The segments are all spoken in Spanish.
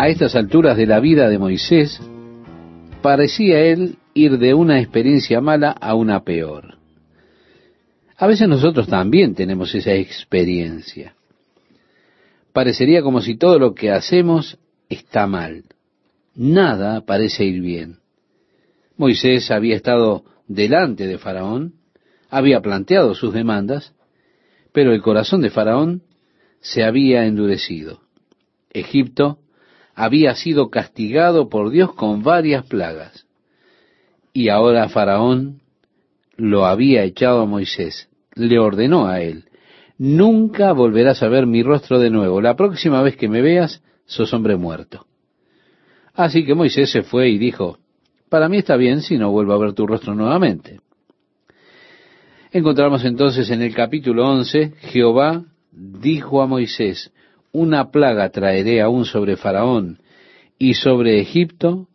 A estas alturas de la vida de Moisés, parecía él ir de una experiencia mala a una peor. A veces nosotros también tenemos esa experiencia. Parecería como si todo lo que hacemos está mal. Nada parece ir bien. Moisés había estado delante de Faraón, había planteado sus demandas, pero el corazón de Faraón se había endurecido. Egipto había sido castigado por Dios con varias plagas. Y ahora Faraón lo había echado a Moisés, le ordenó a él, nunca volverás a ver mi rostro de nuevo, la próxima vez que me veas, sos hombre muerto. Así que Moisés se fue y dijo, para mí está bien si no vuelvo a ver tu rostro nuevamente. Encontramos entonces en el capítulo 11, Jehová dijo a Moisés, una plaga traeré aún sobre Faraón y sobre Egipto,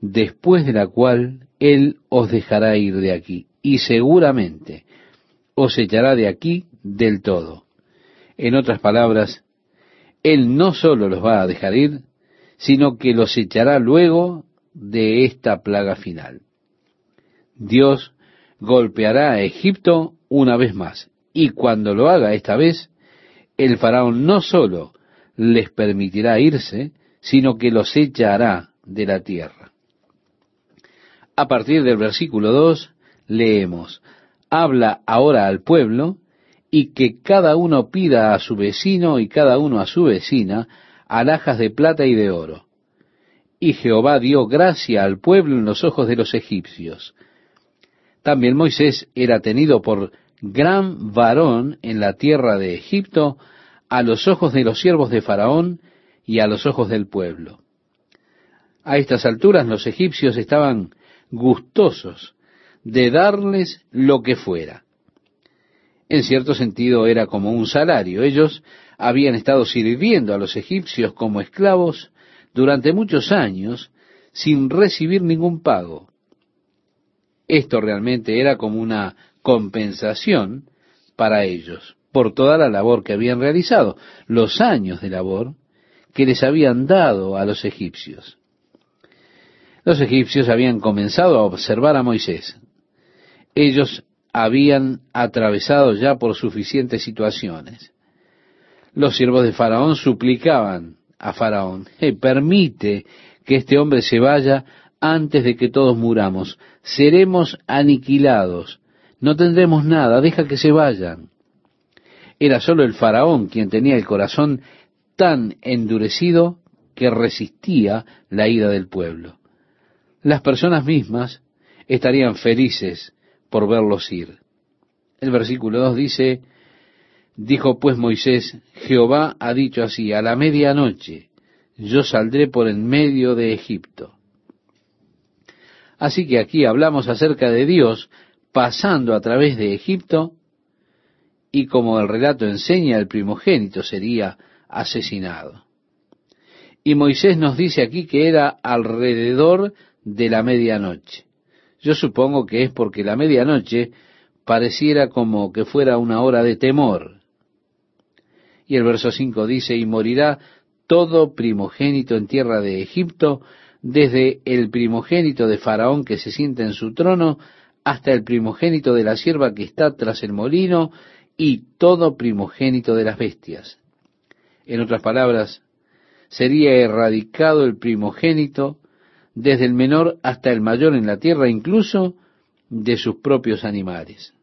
después de la cual él os dejará ir de aquí, y seguramente os echará de aquí del todo. En otras palabras, él no solo los va a dejar ir, sino que los echará luego de esta plaga final. Dios golpeará a Egipto una vez más, y cuando lo haga esta vez, el faraón no solo les permitirá irse, sino que los echará de la tierra. A partir del versículo 2 leemos, habla ahora al pueblo y que cada uno pida a su vecino y cada uno a su vecina alhajas de plata y de oro. Y Jehová dio gracia al pueblo en los ojos de los egipcios. También Moisés era tenido por gran varón en la tierra de Egipto a los ojos de los siervos de Faraón y a los ojos del pueblo. A estas alturas los egipcios estaban gustosos de darles lo que fuera. En cierto sentido era como un salario. Ellos habían estado sirviendo a los egipcios como esclavos durante muchos años sin recibir ningún pago. Esto realmente era como una compensación para ellos por toda la labor que habían realizado, los años de labor que les habían dado a los egipcios. Los egipcios habían comenzado a observar a Moisés, ellos habían atravesado ya por suficientes situaciones. Los siervos de Faraón suplicaban a Faraón, permite que este hombre se vaya antes de que todos muramos, seremos aniquilados, no tendremos nada, deja que se vayan. Era solo el faraón quien tenía el corazón tan endurecido que resistía la ira del pueblo. Las personas mismas estarían felices por verlos ir. El versículo 2 dice, dijo pues Moisés, Jehová ha dicho así, a la medianoche yo saldré por en medio de Egipto. Así que aquí hablamos acerca de Dios pasando a través de Egipto y como el relato enseña, el primogénito sería asesinado. Y Moisés nos dice aquí que era alrededor de la medianoche. Yo supongo que es porque la medianoche pareciera como que fuera una hora de temor. Y el verso 5 dice, y morirá todo primogénito en tierra de Egipto, desde el primogénito de Faraón que se sienta en su trono, hasta el primogénito de la sierva que está tras el molino, y todo primogénito de las bestias. En otras palabras, sería erradicado el primogénito desde el menor hasta el mayor en la tierra, incluso de sus propios animales.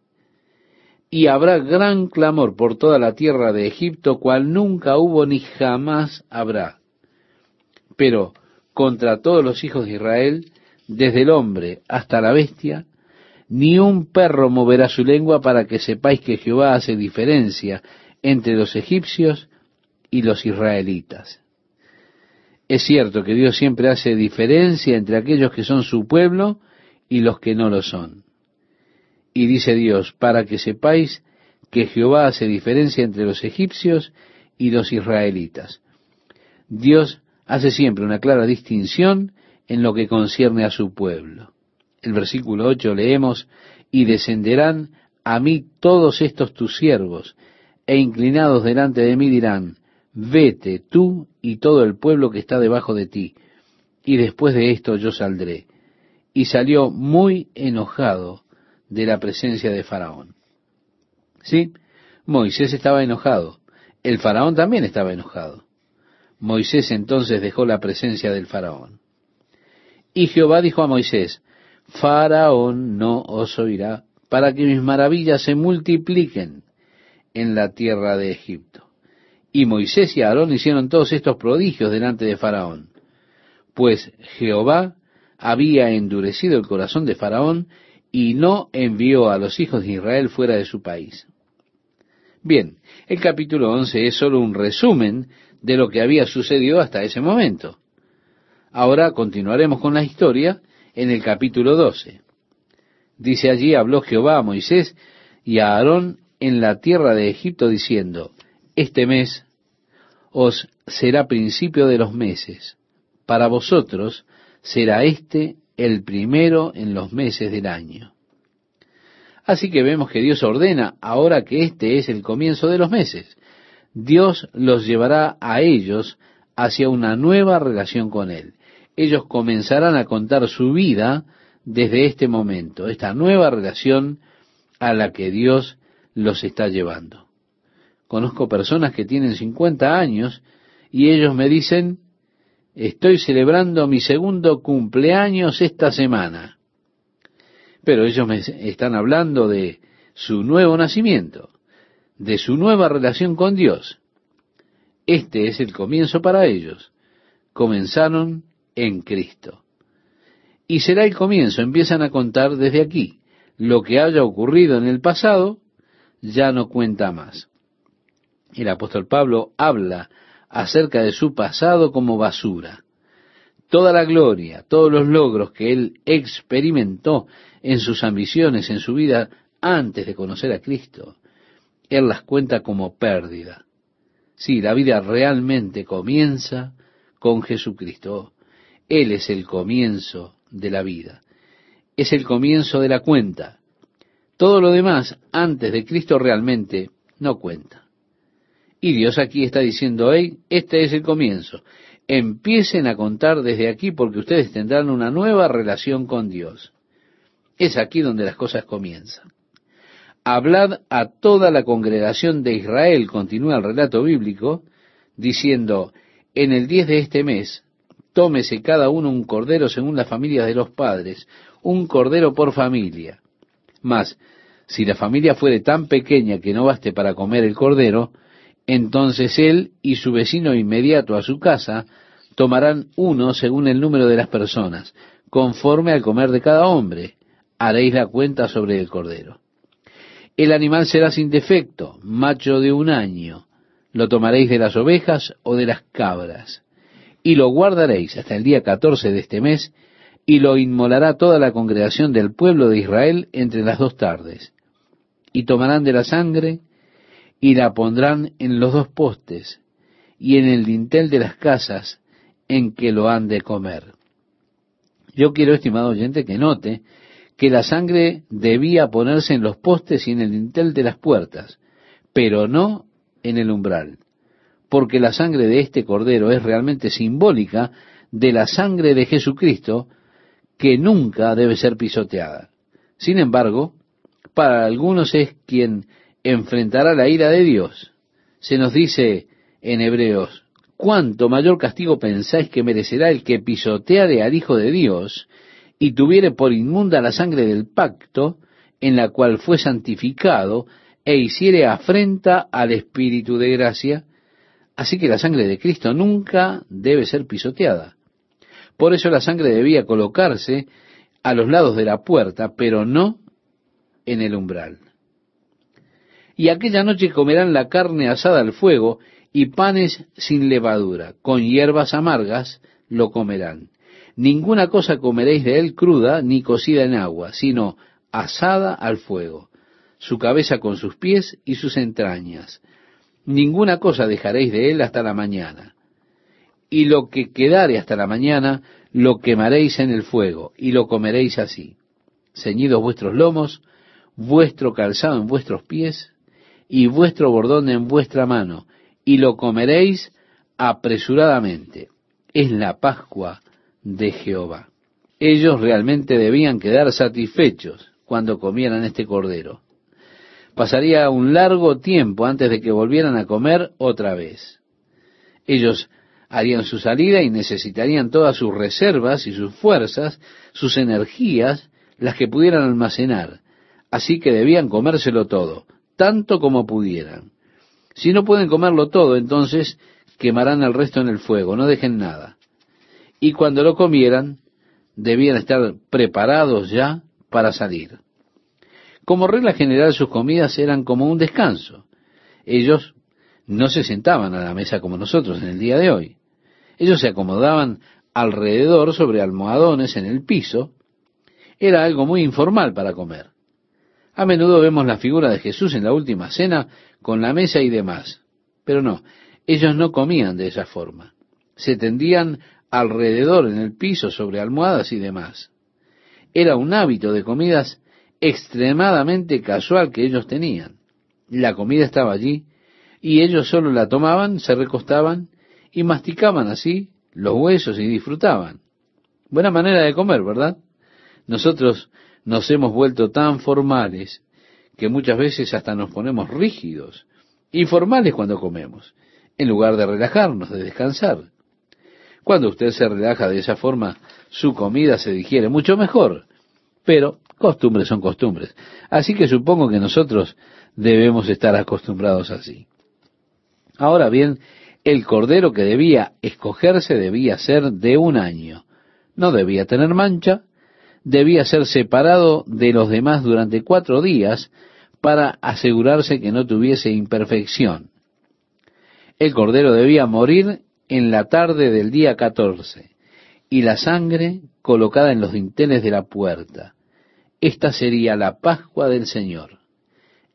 Y habrá gran clamor por toda la tierra de Egipto, cual nunca hubo ni jamás habrá. Pero contra todos los hijos de Israel, desde el hombre hasta la bestia, ni un perro moverá su lengua para que sepáis que Jehová hace diferencia entre los egipcios y los israelitas. Es cierto que Dios siempre hace diferencia entre aquellos que son su pueblo y los que no lo son. Y dice Dios, para que sepáis que Jehová hace diferencia entre los egipcios y los israelitas. Dios hace siempre una clara distinción en lo que concierne a su pueblo. El versículo 8 leemos, y descenderán a mí todos estos tus siervos, e inclinados delante de mí dirán, vete tú y todo el pueblo que está debajo de ti, y después de esto yo saldré. Y salió muy enojado de la presencia de Faraón. Sí, Moisés estaba enojado. El faraón también estaba enojado. Moisés entonces dejó la presencia del faraón. Y Jehová dijo a Moisés, Faraón no os oirá para que mis maravillas se multipliquen en la tierra de Egipto. Y Moisés y Aarón hicieron todos estos prodigios delante de Faraón, pues Jehová había endurecido el corazón de Faraón y no envió a los hijos de Israel fuera de su país. Bien, el capítulo 11 es solo un resumen de lo que había sucedido hasta ese momento. Ahora continuaremos con la historia en el capítulo 12. Dice allí, habló Jehová a Moisés y a Aarón en la tierra de Egipto diciendo, este mes os será principio de los meses, para vosotros será este el primero en los meses del año. Así que vemos que Dios ordena ahora que este es el comienzo de los meses. Dios los llevará a ellos hacia una nueva relación con Él. Ellos comenzarán a contar su vida desde este momento, esta nueva relación a la que Dios los está llevando. Conozco personas que tienen 50 años y ellos me dicen, estoy celebrando mi segundo cumpleaños esta semana pero ellos me están hablando de su nuevo nacimiento, de su nueva relación con Dios. Este es el comienzo para ellos. Comenzaron en Cristo. Y será el comienzo, empiezan a contar desde aquí. Lo que haya ocurrido en el pasado ya no cuenta más. El apóstol Pablo habla acerca de su pasado como basura. Toda la gloria, todos los logros que él experimentó en sus ambiciones, en su vida antes de conocer a Cristo. Él las cuenta como pérdida. Sí, la vida realmente comienza con Jesucristo. Él es el comienzo de la vida. Es el comienzo de la cuenta. Todo lo demás antes de Cristo realmente no cuenta. Y Dios aquí está diciendo, hey, este es el comienzo. Empiecen a contar desde aquí porque ustedes tendrán una nueva relación con Dios. Es aquí donde las cosas comienzan. Hablad a toda la congregación de Israel, continúa el relato bíblico, diciendo, en el 10 de este mes, tómese cada uno un cordero según las familias de los padres, un cordero por familia. Mas, si la familia fuere tan pequeña que no baste para comer el cordero, entonces él y su vecino inmediato a su casa tomarán uno según el número de las personas, conforme al comer de cada hombre, haréis la cuenta sobre el cordero. El animal será sin defecto, macho de un año. Lo tomaréis de las ovejas o de las cabras. Y lo guardaréis hasta el día catorce de este mes, y lo inmolará toda la congregación del pueblo de Israel entre las dos tardes. Y tomarán de la sangre, y la pondrán en los dos postes, y en el dintel de las casas en que lo han de comer. Yo quiero, estimado oyente, que note que la sangre debía ponerse en los postes y en el dintel de las puertas, pero no en el umbral, porque la sangre de este cordero es realmente simbólica de la sangre de Jesucristo, que nunca debe ser pisoteada. Sin embargo, para algunos es quien enfrentará la ira de Dios. Se nos dice en Hebreos, ¿cuánto mayor castigo pensáis que merecerá el que pisoteare al Hijo de Dios y tuviere por inmunda la sangre del pacto en la cual fue santificado e hiciere afrenta al Espíritu de gracia, así que la sangre de Cristo nunca debe ser pisoteada. Por eso la sangre debía colocarse a los lados de la puerta, pero no en el umbral. Y aquella noche comerán la carne asada al fuego y panes sin levadura, con hierbas amargas lo comerán ninguna cosa comeréis de él cruda ni cocida en agua, sino asada al fuego, su cabeza con sus pies y sus entrañas. Ninguna cosa dejaréis de él hasta la mañana. Y lo que quedare hasta la mañana, lo quemaréis en el fuego, y lo comeréis así. Ceñidos vuestros lomos, vuestro calzado en vuestros pies, y vuestro bordón en vuestra mano, y lo comeréis apresuradamente. Es la Pascua de Jehová. Ellos realmente debían quedar satisfechos cuando comieran este cordero. Pasaría un largo tiempo antes de que volvieran a comer otra vez. Ellos harían su salida y necesitarían todas sus reservas y sus fuerzas, sus energías, las que pudieran almacenar. Así que debían comérselo todo, tanto como pudieran. Si no pueden comerlo todo, entonces quemarán el resto en el fuego, no dejen nada. Y cuando lo comieran, debían estar preparados ya para salir. Como regla general sus comidas eran como un descanso. Ellos no se sentaban a la mesa como nosotros en el día de hoy. Ellos se acomodaban alrededor sobre almohadones en el piso. Era algo muy informal para comer. A menudo vemos la figura de Jesús en la última cena con la mesa y demás. Pero no, ellos no comían de esa forma. Se tendían alrededor en el piso sobre almohadas y demás. Era un hábito de comidas extremadamente casual que ellos tenían. La comida estaba allí y ellos solo la tomaban, se recostaban y masticaban así los huesos y disfrutaban. Buena manera de comer, ¿verdad? Nosotros nos hemos vuelto tan formales que muchas veces hasta nos ponemos rígidos, informales cuando comemos, en lugar de relajarnos, de descansar. Cuando usted se relaja de esa forma, su comida se digiere mucho mejor. Pero costumbres son costumbres. Así que supongo que nosotros debemos estar acostumbrados así. Ahora bien, el cordero que debía escogerse debía ser de un año. No debía tener mancha, debía ser separado de los demás durante cuatro días para asegurarse que no tuviese imperfección. El cordero debía morir en la tarde del día catorce, y la sangre colocada en los dinteles de la puerta. Esta sería la Pascua del Señor.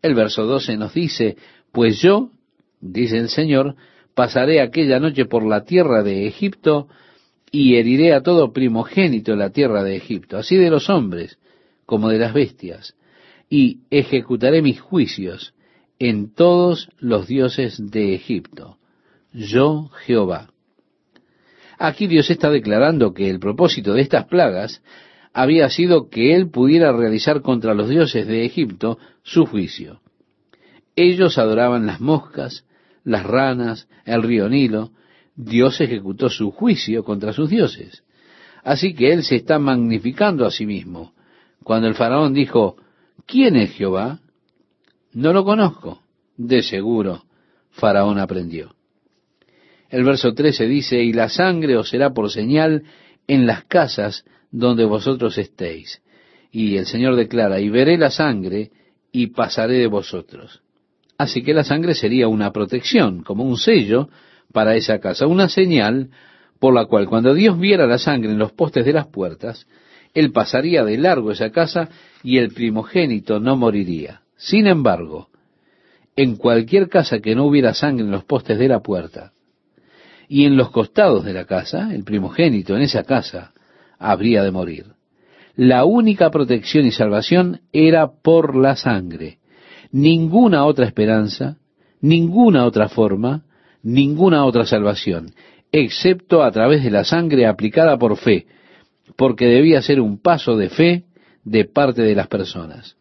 El verso 12 nos dice, pues yo, dice el Señor, pasaré aquella noche por la tierra de Egipto y heriré a todo primogénito en la tierra de Egipto, así de los hombres como de las bestias, y ejecutaré mis juicios en todos los dioses de Egipto yo Jehová. Aquí Dios está declarando que el propósito de estas plagas había sido que él pudiera realizar contra los dioses de Egipto su juicio. Ellos adoraban las moscas, las ranas, el río Nilo. Dios ejecutó su juicio contra sus dioses. Así que él se está magnificando a sí mismo. Cuando el faraón dijo, ¿quién es Jehová? No lo conozco. De seguro, faraón aprendió. El verso 13 dice, y la sangre os será por señal en las casas donde vosotros estéis. Y el Señor declara, y veré la sangre y pasaré de vosotros. Así que la sangre sería una protección, como un sello para esa casa, una señal por la cual cuando Dios viera la sangre en los postes de las puertas, Él pasaría de largo esa casa y el primogénito no moriría. Sin embargo, en cualquier casa que no hubiera sangre en los postes de la puerta, y en los costados de la casa, el primogénito en esa casa, habría de morir. La única protección y salvación era por la sangre. Ninguna otra esperanza, ninguna otra forma, ninguna otra salvación, excepto a través de la sangre aplicada por fe, porque debía ser un paso de fe de parte de las personas.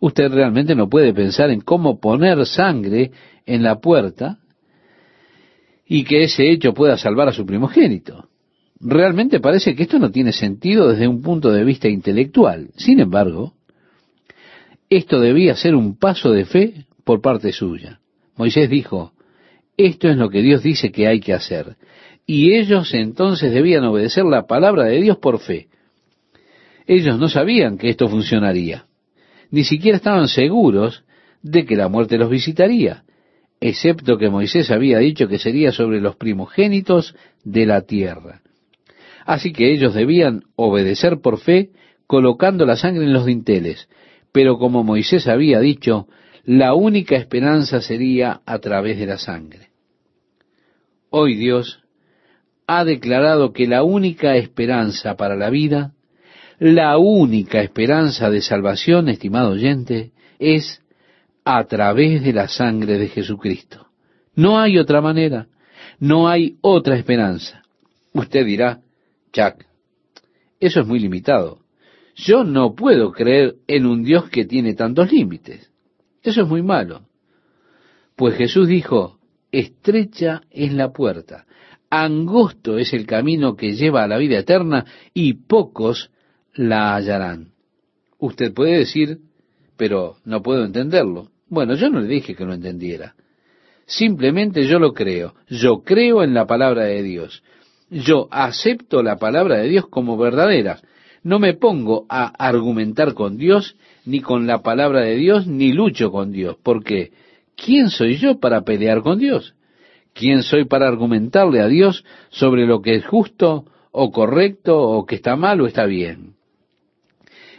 Usted realmente no puede pensar en cómo poner sangre en la puerta y que ese hecho pueda salvar a su primogénito. Realmente parece que esto no tiene sentido desde un punto de vista intelectual. Sin embargo, esto debía ser un paso de fe por parte suya. Moisés dijo, esto es lo que Dios dice que hay que hacer. Y ellos entonces debían obedecer la palabra de Dios por fe. Ellos no sabían que esto funcionaría. Ni siquiera estaban seguros de que la muerte los visitaría excepto que Moisés había dicho que sería sobre los primogénitos de la tierra. Así que ellos debían obedecer por fe colocando la sangre en los dinteles, pero como Moisés había dicho, la única esperanza sería a través de la sangre. Hoy Dios ha declarado que la única esperanza para la vida, la única esperanza de salvación, estimado oyente, es a través de la sangre de Jesucristo. No hay otra manera. No hay otra esperanza. Usted dirá, Jack, eso es muy limitado. Yo no puedo creer en un Dios que tiene tantos límites. Eso es muy malo. Pues Jesús dijo, estrecha es la puerta, angosto es el camino que lleva a la vida eterna y pocos la hallarán. Usted puede decir, pero no puedo entenderlo. Bueno, yo no le dije que no entendiera. Simplemente yo lo creo. Yo creo en la palabra de Dios. Yo acepto la palabra de Dios como verdadera. No me pongo a argumentar con Dios, ni con la palabra de Dios, ni lucho con Dios. Porque, ¿quién soy yo para pelear con Dios? ¿Quién soy para argumentarle a Dios sobre lo que es justo o correcto o que está mal o está bien?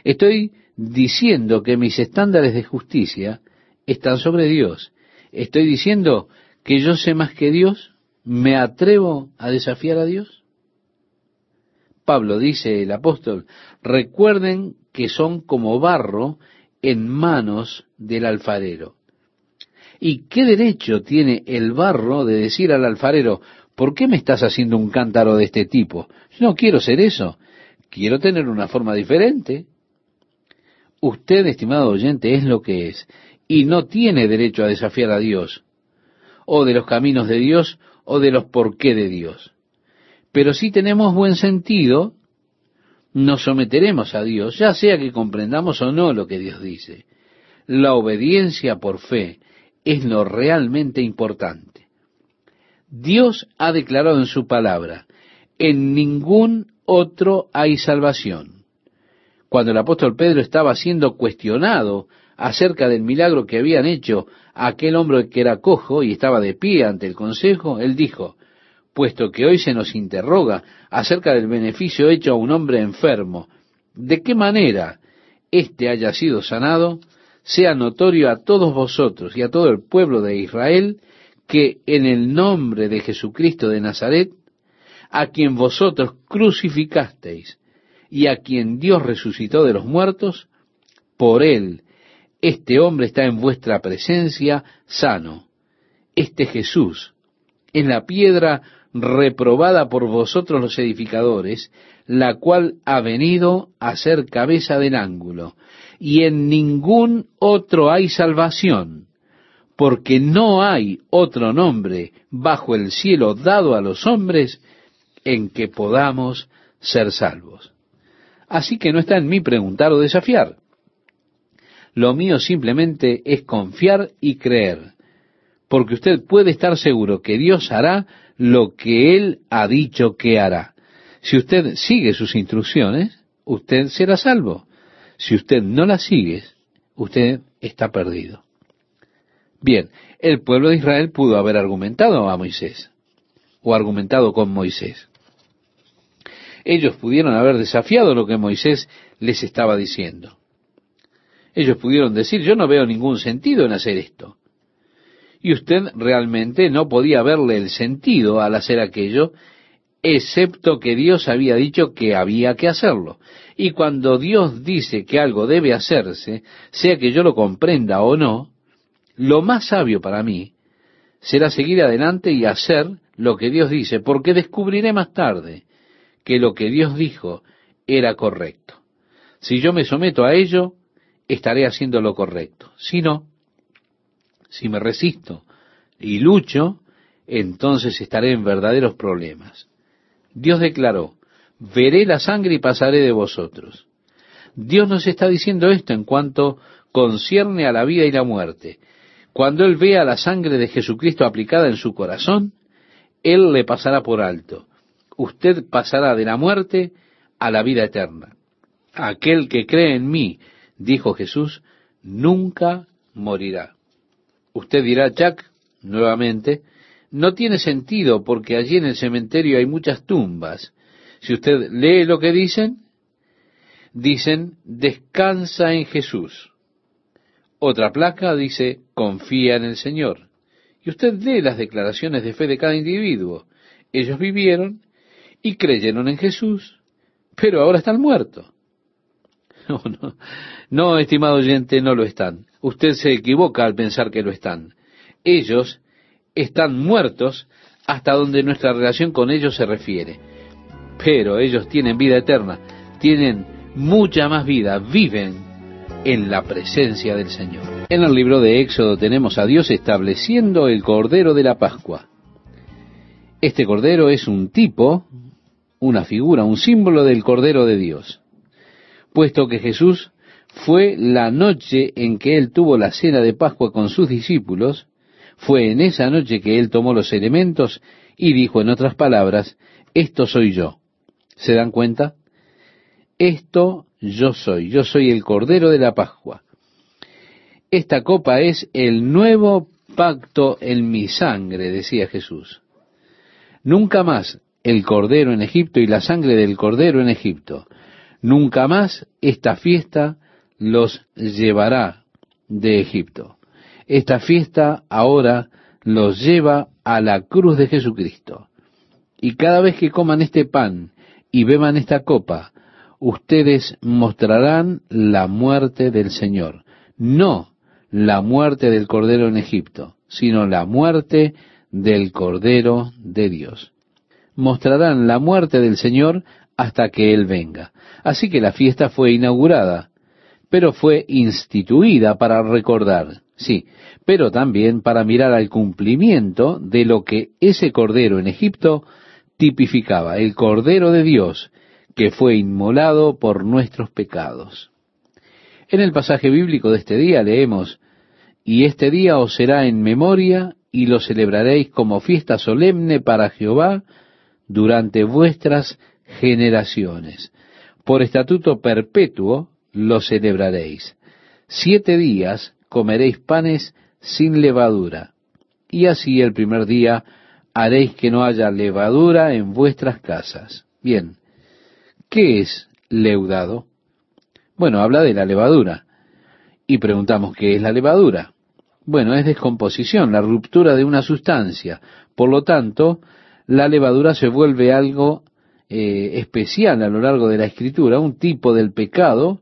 Estoy diciendo que mis estándares de justicia están sobre Dios. Estoy diciendo que yo sé más que Dios. ¿Me atrevo a desafiar a Dios? Pablo dice, el apóstol, recuerden que son como barro en manos del alfarero. ¿Y qué derecho tiene el barro de decir al alfarero, ¿por qué me estás haciendo un cántaro de este tipo? Yo no quiero ser eso, quiero tener una forma diferente. Usted, estimado oyente, es lo que es, y no tiene derecho a desafiar a Dios, o de los caminos de Dios, o de los por qué de Dios. Pero si tenemos buen sentido, nos someteremos a Dios, ya sea que comprendamos o no lo que Dios dice. La obediencia por fe es lo realmente importante. Dios ha declarado en su palabra, en ningún otro hay salvación. Cuando el apóstol Pedro estaba siendo cuestionado acerca del milagro que habían hecho aquel hombre que era cojo y estaba de pie ante el consejo, él dijo, puesto que hoy se nos interroga acerca del beneficio hecho a un hombre enfermo, ¿de qué manera éste haya sido sanado? sea notorio a todos vosotros y a todo el pueblo de Israel que en el nombre de Jesucristo de Nazaret, a quien vosotros crucificasteis y a quien Dios resucitó de los muertos, por él este hombre está en vuestra presencia sano. Este Jesús es la piedra reprobada por vosotros los edificadores, la cual ha venido a ser cabeza del ángulo y en ningún otro hay salvación, porque no hay otro nombre bajo el cielo dado a los hombres en que podamos ser salvos. Así que no está en mí preguntar o desafiar. Lo mío simplemente es confiar y creer, porque usted puede estar seguro que Dios hará lo que Él ha dicho que hará. Si usted sigue sus instrucciones, usted será salvo. Si usted no la sigue, usted está perdido. Bien, el pueblo de Israel pudo haber argumentado a Moisés, o argumentado con Moisés. Ellos pudieron haber desafiado lo que Moisés les estaba diciendo. Ellos pudieron decir, yo no veo ningún sentido en hacer esto. Y usted realmente no podía verle el sentido al hacer aquello, excepto que Dios había dicho que había que hacerlo. Y cuando Dios dice que algo debe hacerse, sea que yo lo comprenda o no, lo más sabio para mí será seguir adelante y hacer lo que Dios dice, porque descubriré más tarde que lo que Dios dijo era correcto. Si yo me someto a ello, estaré haciendo lo correcto. Si no, si me resisto y lucho, entonces estaré en verdaderos problemas. Dios declaró, veré la sangre y pasaré de vosotros. Dios nos está diciendo esto en cuanto concierne a la vida y la muerte. Cuando Él vea la sangre de Jesucristo aplicada en su corazón, Él le pasará por alto. Usted pasará de la muerte a la vida eterna. Aquel que cree en mí, dijo Jesús, nunca morirá. Usted dirá, Jack, nuevamente, no tiene sentido porque allí en el cementerio hay muchas tumbas si usted lee lo que dicen, dicen, descansa en Jesús. Otra placa dice, confía en el Señor. Y usted lee las declaraciones de fe de cada individuo. Ellos vivieron y creyeron en Jesús, pero ahora están muertos. No, no, estimado oyente, no lo están. Usted se equivoca al pensar que lo están. Ellos están muertos hasta donde nuestra relación con ellos se refiere. Pero ellos tienen vida eterna, tienen mucha más vida, viven en la presencia del Señor. En el libro de Éxodo tenemos a Dios estableciendo el Cordero de la Pascua. Este Cordero es un tipo, una figura, un símbolo del Cordero de Dios, puesto que Jesús fue la noche en que él tuvo la cena de Pascua con sus discípulos, fue en esa noche que él tomó los elementos y dijo en otras palabras, esto soy yo. ¿Se dan cuenta? Esto yo soy, yo soy el Cordero de la Pascua. Esta copa es el nuevo pacto en mi sangre, decía Jesús. Nunca más el Cordero en Egipto y la sangre del Cordero en Egipto. Nunca más esta fiesta los llevará de Egipto. Esta fiesta ahora los lleva a la cruz de Jesucristo. Y cada vez que coman este pan y beban esta copa, ustedes mostrarán la muerte del Señor. No la muerte del Cordero en Egipto, sino la muerte del Cordero de Dios. Mostrarán la muerte del Señor hasta que Él venga. Así que la fiesta fue inaugurada, pero fue instituida para recordar, sí, pero también para mirar al cumplimiento de lo que ese Cordero en Egipto tipificaba, el Cordero de Dios, que fue inmolado por nuestros pecados. En el pasaje bíblico de este día leemos, y este día os será en memoria y lo celebraréis como fiesta solemne para Jehová durante vuestras generaciones. Por estatuto perpetuo lo celebraréis. Siete días comeréis panes sin levadura, y así el primer día haréis que no haya levadura en vuestras casas. Bien, ¿qué es leudado? Bueno, habla de la levadura. Y preguntamos, ¿qué es la levadura? Bueno, es descomposición, la ruptura de una sustancia. Por lo tanto, la levadura se vuelve algo eh, especial a lo largo de la escritura, un tipo del pecado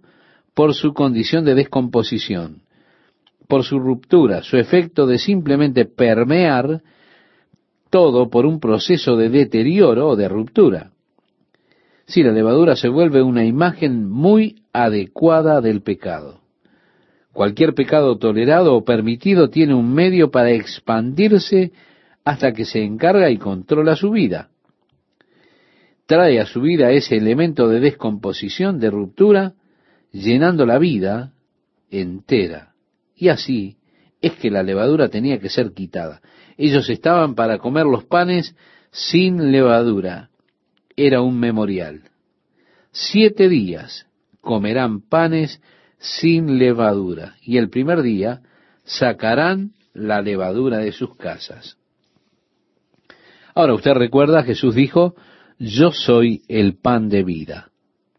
por su condición de descomposición, por su ruptura, su efecto de simplemente permear todo por un proceso de deterioro o de ruptura. Si la levadura se vuelve una imagen muy adecuada del pecado. Cualquier pecado tolerado o permitido tiene un medio para expandirse hasta que se encarga y controla su vida. Trae a su vida ese elemento de descomposición, de ruptura, llenando la vida entera. Y así es que la levadura tenía que ser quitada. Ellos estaban para comer los panes sin levadura. Era un memorial. Siete días comerán panes sin levadura. Y el primer día sacarán la levadura de sus casas. Ahora usted recuerda, Jesús dijo, yo soy el pan de vida.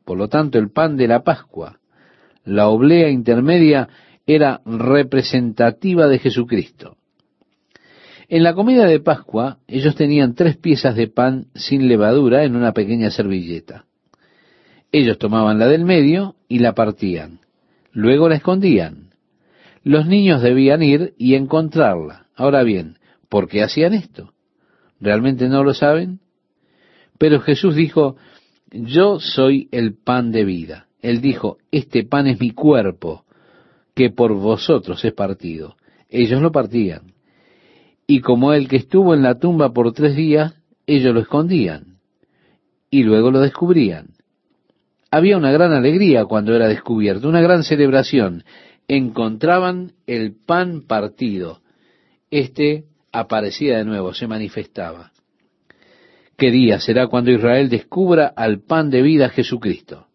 Por lo tanto, el pan de la Pascua, la oblea intermedia, era representativa de Jesucristo. En la comida de Pascua, ellos tenían tres piezas de pan sin levadura en una pequeña servilleta. Ellos tomaban la del medio y la partían. Luego la escondían. Los niños debían ir y encontrarla. Ahora bien, ¿por qué hacían esto? ¿Realmente no lo saben? Pero Jesús dijo, yo soy el pan de vida. Él dijo, este pan es mi cuerpo, que por vosotros es partido. Ellos lo partían. Y como el que estuvo en la tumba por tres días, ellos lo escondían. Y luego lo descubrían. Había una gran alegría cuando era descubierto, una gran celebración. Encontraban el pan partido. Este aparecía de nuevo, se manifestaba. ¿Qué día será cuando Israel descubra al pan de vida Jesucristo?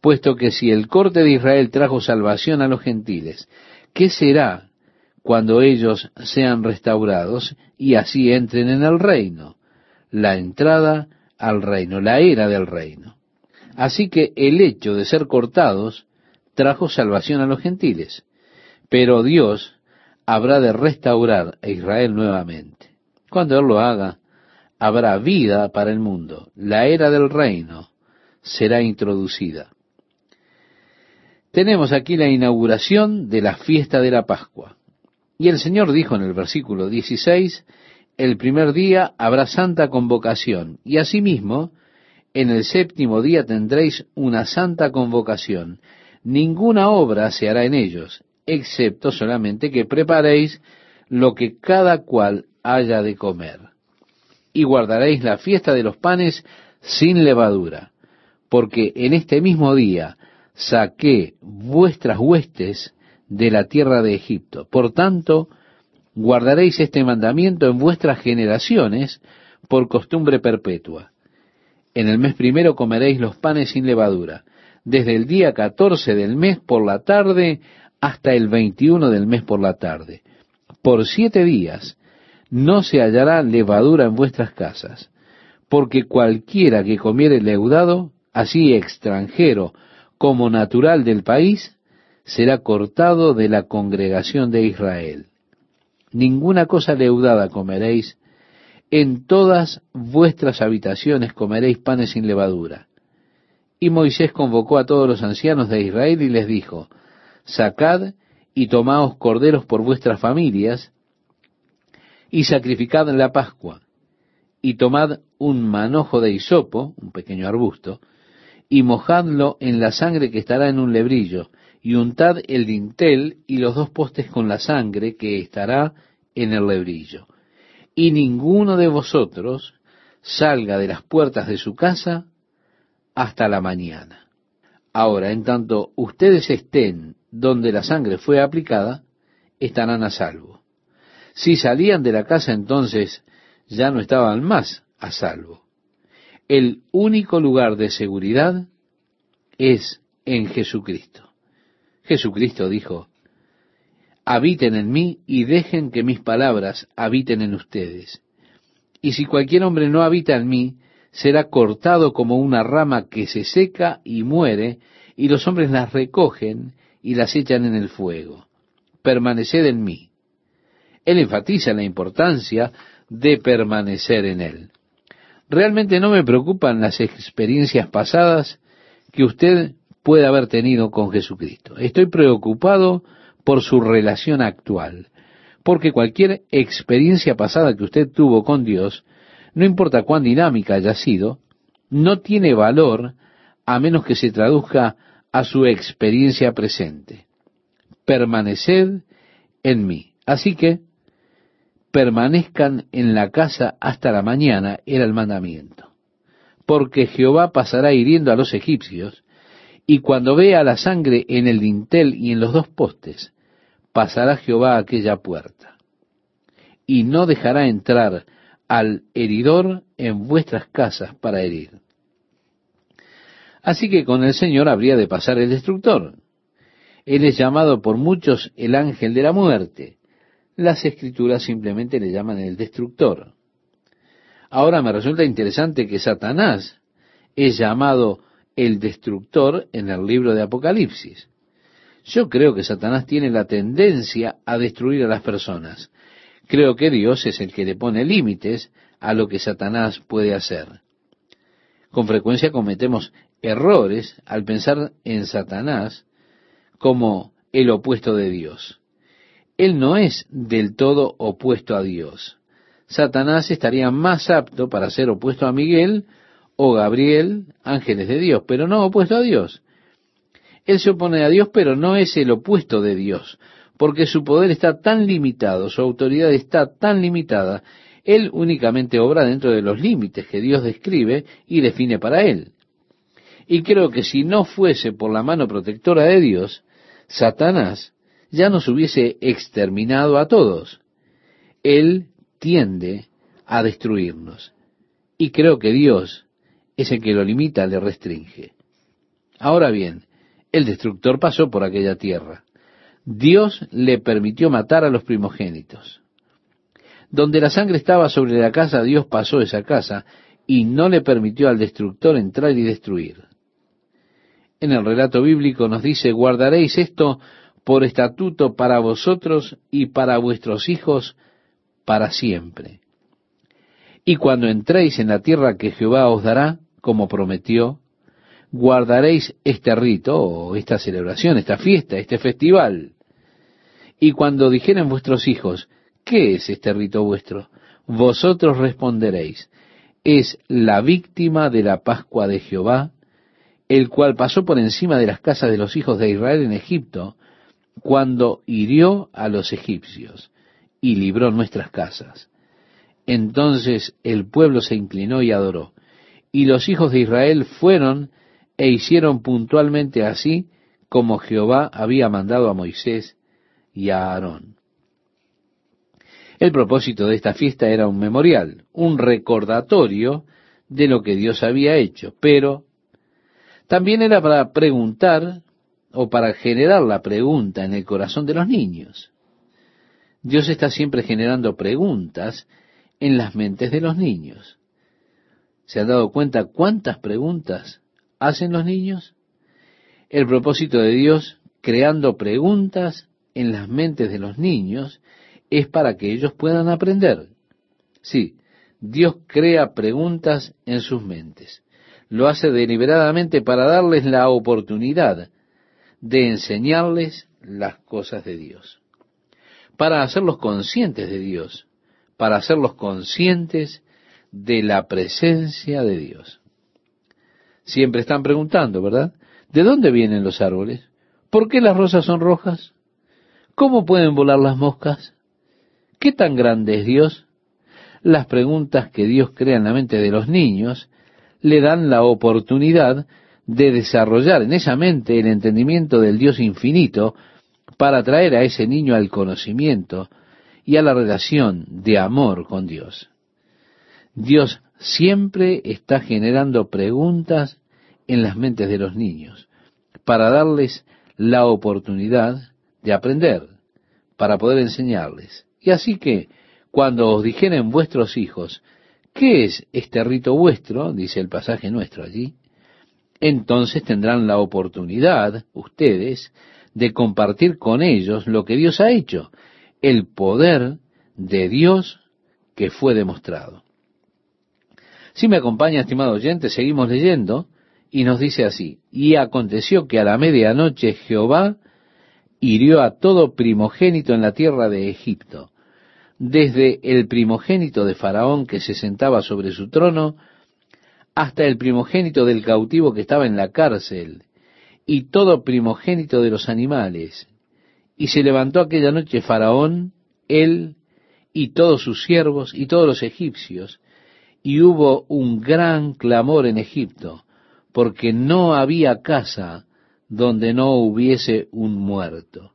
Puesto que si el corte de Israel trajo salvación a los gentiles, ¿qué será cuando ellos sean restaurados y así entren en el reino? La entrada al reino, la era del reino. Así que el hecho de ser cortados trajo salvación a los gentiles. Pero Dios habrá de restaurar a Israel nuevamente. Cuando Él lo haga, habrá vida para el mundo. La era del reino será introducida. Tenemos aquí la inauguración de la fiesta de la Pascua. Y el Señor dijo en el versículo 16, el primer día habrá santa convocación, y asimismo, en el séptimo día tendréis una santa convocación. Ninguna obra se hará en ellos, excepto solamente que preparéis lo que cada cual haya de comer. Y guardaréis la fiesta de los panes sin levadura, porque en este mismo día saqué vuestras huestes de la tierra de Egipto. Por tanto, guardaréis este mandamiento en vuestras generaciones por costumbre perpetua. En el mes primero comeréis los panes sin levadura, desde el día catorce del mes por la tarde hasta el veintiuno del mes por la tarde. Por siete días no se hallará levadura en vuestras casas, porque cualquiera que comiere leudado, así extranjero como natural del país, será cortado de la congregación de Israel. Ninguna cosa leudada comeréis, en todas vuestras habitaciones comeréis panes sin levadura. Y Moisés convocó a todos los ancianos de Israel y les dijo, Sacad y tomaos corderos por vuestras familias, y sacrificad la Pascua, y tomad un manojo de hisopo, un pequeño arbusto, y mojadlo en la sangre que estará en un lebrillo, y untad el dintel y los dos postes con la sangre que estará en el lebrillo. Y ninguno de vosotros salga de las puertas de su casa hasta la mañana. Ahora, en tanto ustedes estén donde la sangre fue aplicada, estarán a salvo. Si salían de la casa entonces ya no estaban más a salvo. El único lugar de seguridad es en Jesucristo. Jesucristo dijo, habiten en mí y dejen que mis palabras habiten en ustedes. Y si cualquier hombre no habita en mí, será cortado como una rama que se seca y muere, y los hombres las recogen y las echan en el fuego. Permaneced en mí. Él enfatiza la importancia de permanecer en Él. Realmente no me preocupan las experiencias pasadas que usted puede haber tenido con Jesucristo. Estoy preocupado por su relación actual, porque cualquier experiencia pasada que usted tuvo con Dios, no importa cuán dinámica haya sido, no tiene valor a menos que se traduzca a su experiencia presente. Permaneced en mí. Así que, permanezcan en la casa hasta la mañana, era el mandamiento. Porque Jehová pasará hiriendo a los egipcios, y cuando vea la sangre en el dintel y en los dos postes, pasará Jehová a aquella puerta. Y no dejará entrar al heridor en vuestras casas para herir. Así que con el Señor habría de pasar el destructor. Él es llamado por muchos el ángel de la muerte. Las escrituras simplemente le llaman el destructor. Ahora me resulta interesante que Satanás es llamado el destructor en el libro de Apocalipsis. Yo creo que Satanás tiene la tendencia a destruir a las personas. Creo que Dios es el que le pone límites a lo que Satanás puede hacer. Con frecuencia cometemos errores al pensar en Satanás como el opuesto de Dios. Él no es del todo opuesto a Dios. Satanás estaría más apto para ser opuesto a Miguel o Gabriel, ángeles de Dios, pero no opuesto a Dios. Él se opone a Dios, pero no es el opuesto de Dios, porque su poder está tan limitado, su autoridad está tan limitada, él únicamente obra dentro de los límites que Dios describe y define para él. Y creo que si no fuese por la mano protectora de Dios, Satanás ya nos hubiese exterminado a todos. Él tiende a destruirnos. Y creo que Dios es el que lo limita, le restringe. Ahora bien, el destructor pasó por aquella tierra. Dios le permitió matar a los primogénitos. Donde la sangre estaba sobre la casa, Dios pasó esa casa y no le permitió al destructor entrar y destruir. En el relato bíblico nos dice, guardaréis esto por estatuto para vosotros y para vuestros hijos para siempre. Y cuando entréis en la tierra que Jehová os dará, como prometió, guardaréis este rito, o esta celebración, esta fiesta, este festival. Y cuando dijeren vuestros hijos, ¿qué es este rito vuestro? vosotros responderéis, es la víctima de la Pascua de Jehová, el cual pasó por encima de las casas de los hijos de Israel en Egipto, cuando hirió a los egipcios y libró nuestras casas. Entonces el pueblo se inclinó y adoró, y los hijos de Israel fueron e hicieron puntualmente así como Jehová había mandado a Moisés y a Aarón. El propósito de esta fiesta era un memorial, un recordatorio de lo que Dios había hecho, pero también era para preguntar o para generar la pregunta en el corazón de los niños. Dios está siempre generando preguntas en las mentes de los niños. ¿Se han dado cuenta cuántas preguntas hacen los niños? El propósito de Dios creando preguntas en las mentes de los niños es para que ellos puedan aprender. Sí, Dios crea preguntas en sus mentes. Lo hace deliberadamente para darles la oportunidad de enseñarles las cosas de Dios. Para hacerlos conscientes de Dios. Para hacerlos conscientes de la presencia de Dios. Siempre están preguntando, ¿verdad? ¿De dónde vienen los árboles? ¿Por qué las rosas son rojas? ¿Cómo pueden volar las moscas? ¿Qué tan grande es Dios? Las preguntas que Dios crea en la mente de los niños le dan la oportunidad de desarrollar en esa mente el entendimiento del Dios infinito para traer a ese niño al conocimiento y a la relación de amor con Dios. Dios siempre está generando preguntas en las mentes de los niños para darles la oportunidad de aprender, para poder enseñarles. Y así que, cuando os dijeren vuestros hijos, ¿qué es este rito vuestro? dice el pasaje nuestro allí, entonces tendrán la oportunidad, ustedes, de compartir con ellos lo que Dios ha hecho, el poder de Dios que fue demostrado. Si me acompaña, estimado oyente, seguimos leyendo y nos dice así, y aconteció que a la medianoche Jehová hirió a todo primogénito en la tierra de Egipto, desde el primogénito de Faraón que se sentaba sobre su trono, hasta el primogénito del cautivo que estaba en la cárcel, y todo primogénito de los animales. Y se levantó aquella noche Faraón, él, y todos sus siervos, y todos los egipcios, y hubo un gran clamor en Egipto, porque no había casa donde no hubiese un muerto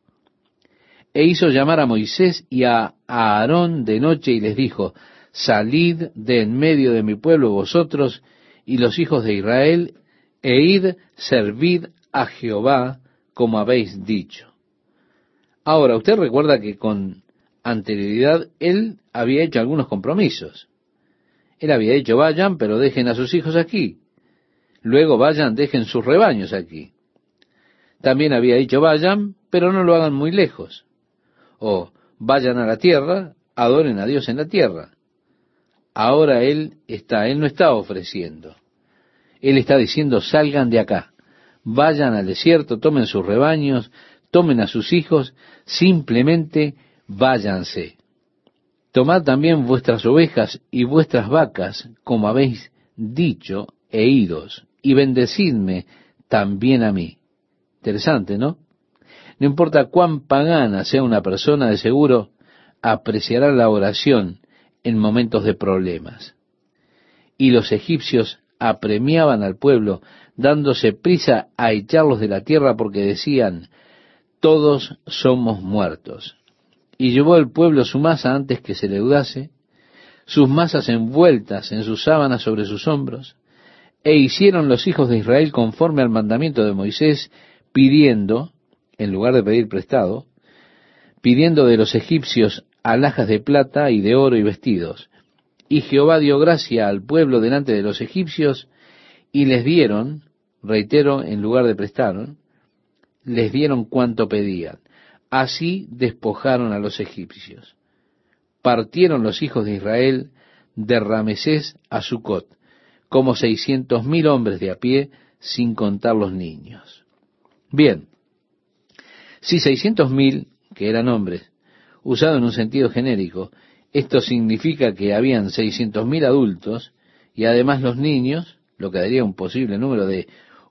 e hizo llamar a Moisés y a Aarón de noche y les dijo, salid de en medio de mi pueblo vosotros y los hijos de Israel, e id servid a Jehová como habéis dicho. Ahora, usted recuerda que con anterioridad él había hecho algunos compromisos. Él había dicho, vayan, pero dejen a sus hijos aquí. Luego vayan, dejen sus rebaños aquí. También había dicho, vayan, pero no lo hagan muy lejos o vayan a la tierra, adoren a Dios en la tierra. Ahora Él está, Él no está ofreciendo. Él está diciendo, salgan de acá, vayan al desierto, tomen sus rebaños, tomen a sus hijos, simplemente váyanse. Tomad también vuestras ovejas y vuestras vacas, como habéis dicho, e idos, y bendecidme también a mí. Interesante, ¿no? No importa cuán pagana sea una persona, de seguro apreciará la oración en momentos de problemas. Y los egipcios apremiaban al pueblo, dándose prisa a echarlos de la tierra porque decían, todos somos muertos. Y llevó el pueblo su masa antes que se leudase, sus masas envueltas en sus sábanas sobre sus hombros, e hicieron los hijos de Israel conforme al mandamiento de Moisés, pidiendo, en lugar de pedir prestado, pidiendo de los egipcios alhajas de plata y de oro y vestidos. Y Jehová dio gracia al pueblo delante de los egipcios y les dieron, reitero, en lugar de prestaron, les dieron cuanto pedían. Así despojaron a los egipcios. Partieron los hijos de Israel de Ramesés a Sucot, como seiscientos mil hombres de a pie, sin contar los niños. Bien, si seiscientos mil, que eran hombres, usado en un sentido genérico, Esto significa que habían 600.000 adultos y además los niños, lo que daría un posible número de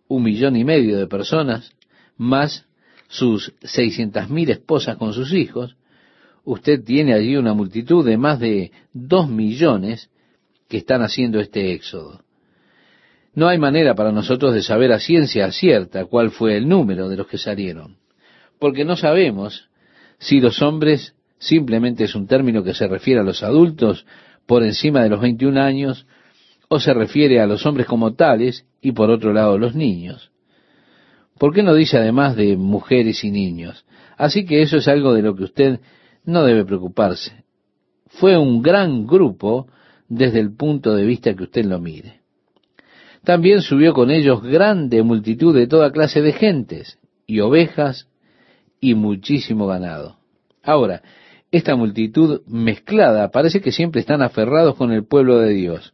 un millón y medio de personas, más sus 600.000 esposas con sus hijos, usted tiene allí una multitud de más de dos millones que están haciendo este éxodo. No hay manera para nosotros de saber a ciencia cierta cuál fue el número de los que salieron, porque no sabemos si los hombres simplemente es un término que se refiere a los adultos por encima de los 21 años, o se refiere a los hombres como tales y por otro lado los niños. ¿Por qué no dice además de mujeres y niños? Así que eso es algo de lo que usted no debe preocuparse. Fue un gran grupo desde el punto de vista que usted lo mire. También subió con ellos grande multitud de toda clase de gentes, y ovejas, y muchísimo ganado. Ahora, esta multitud mezclada parece que siempre están aferrados con el pueblo de Dios,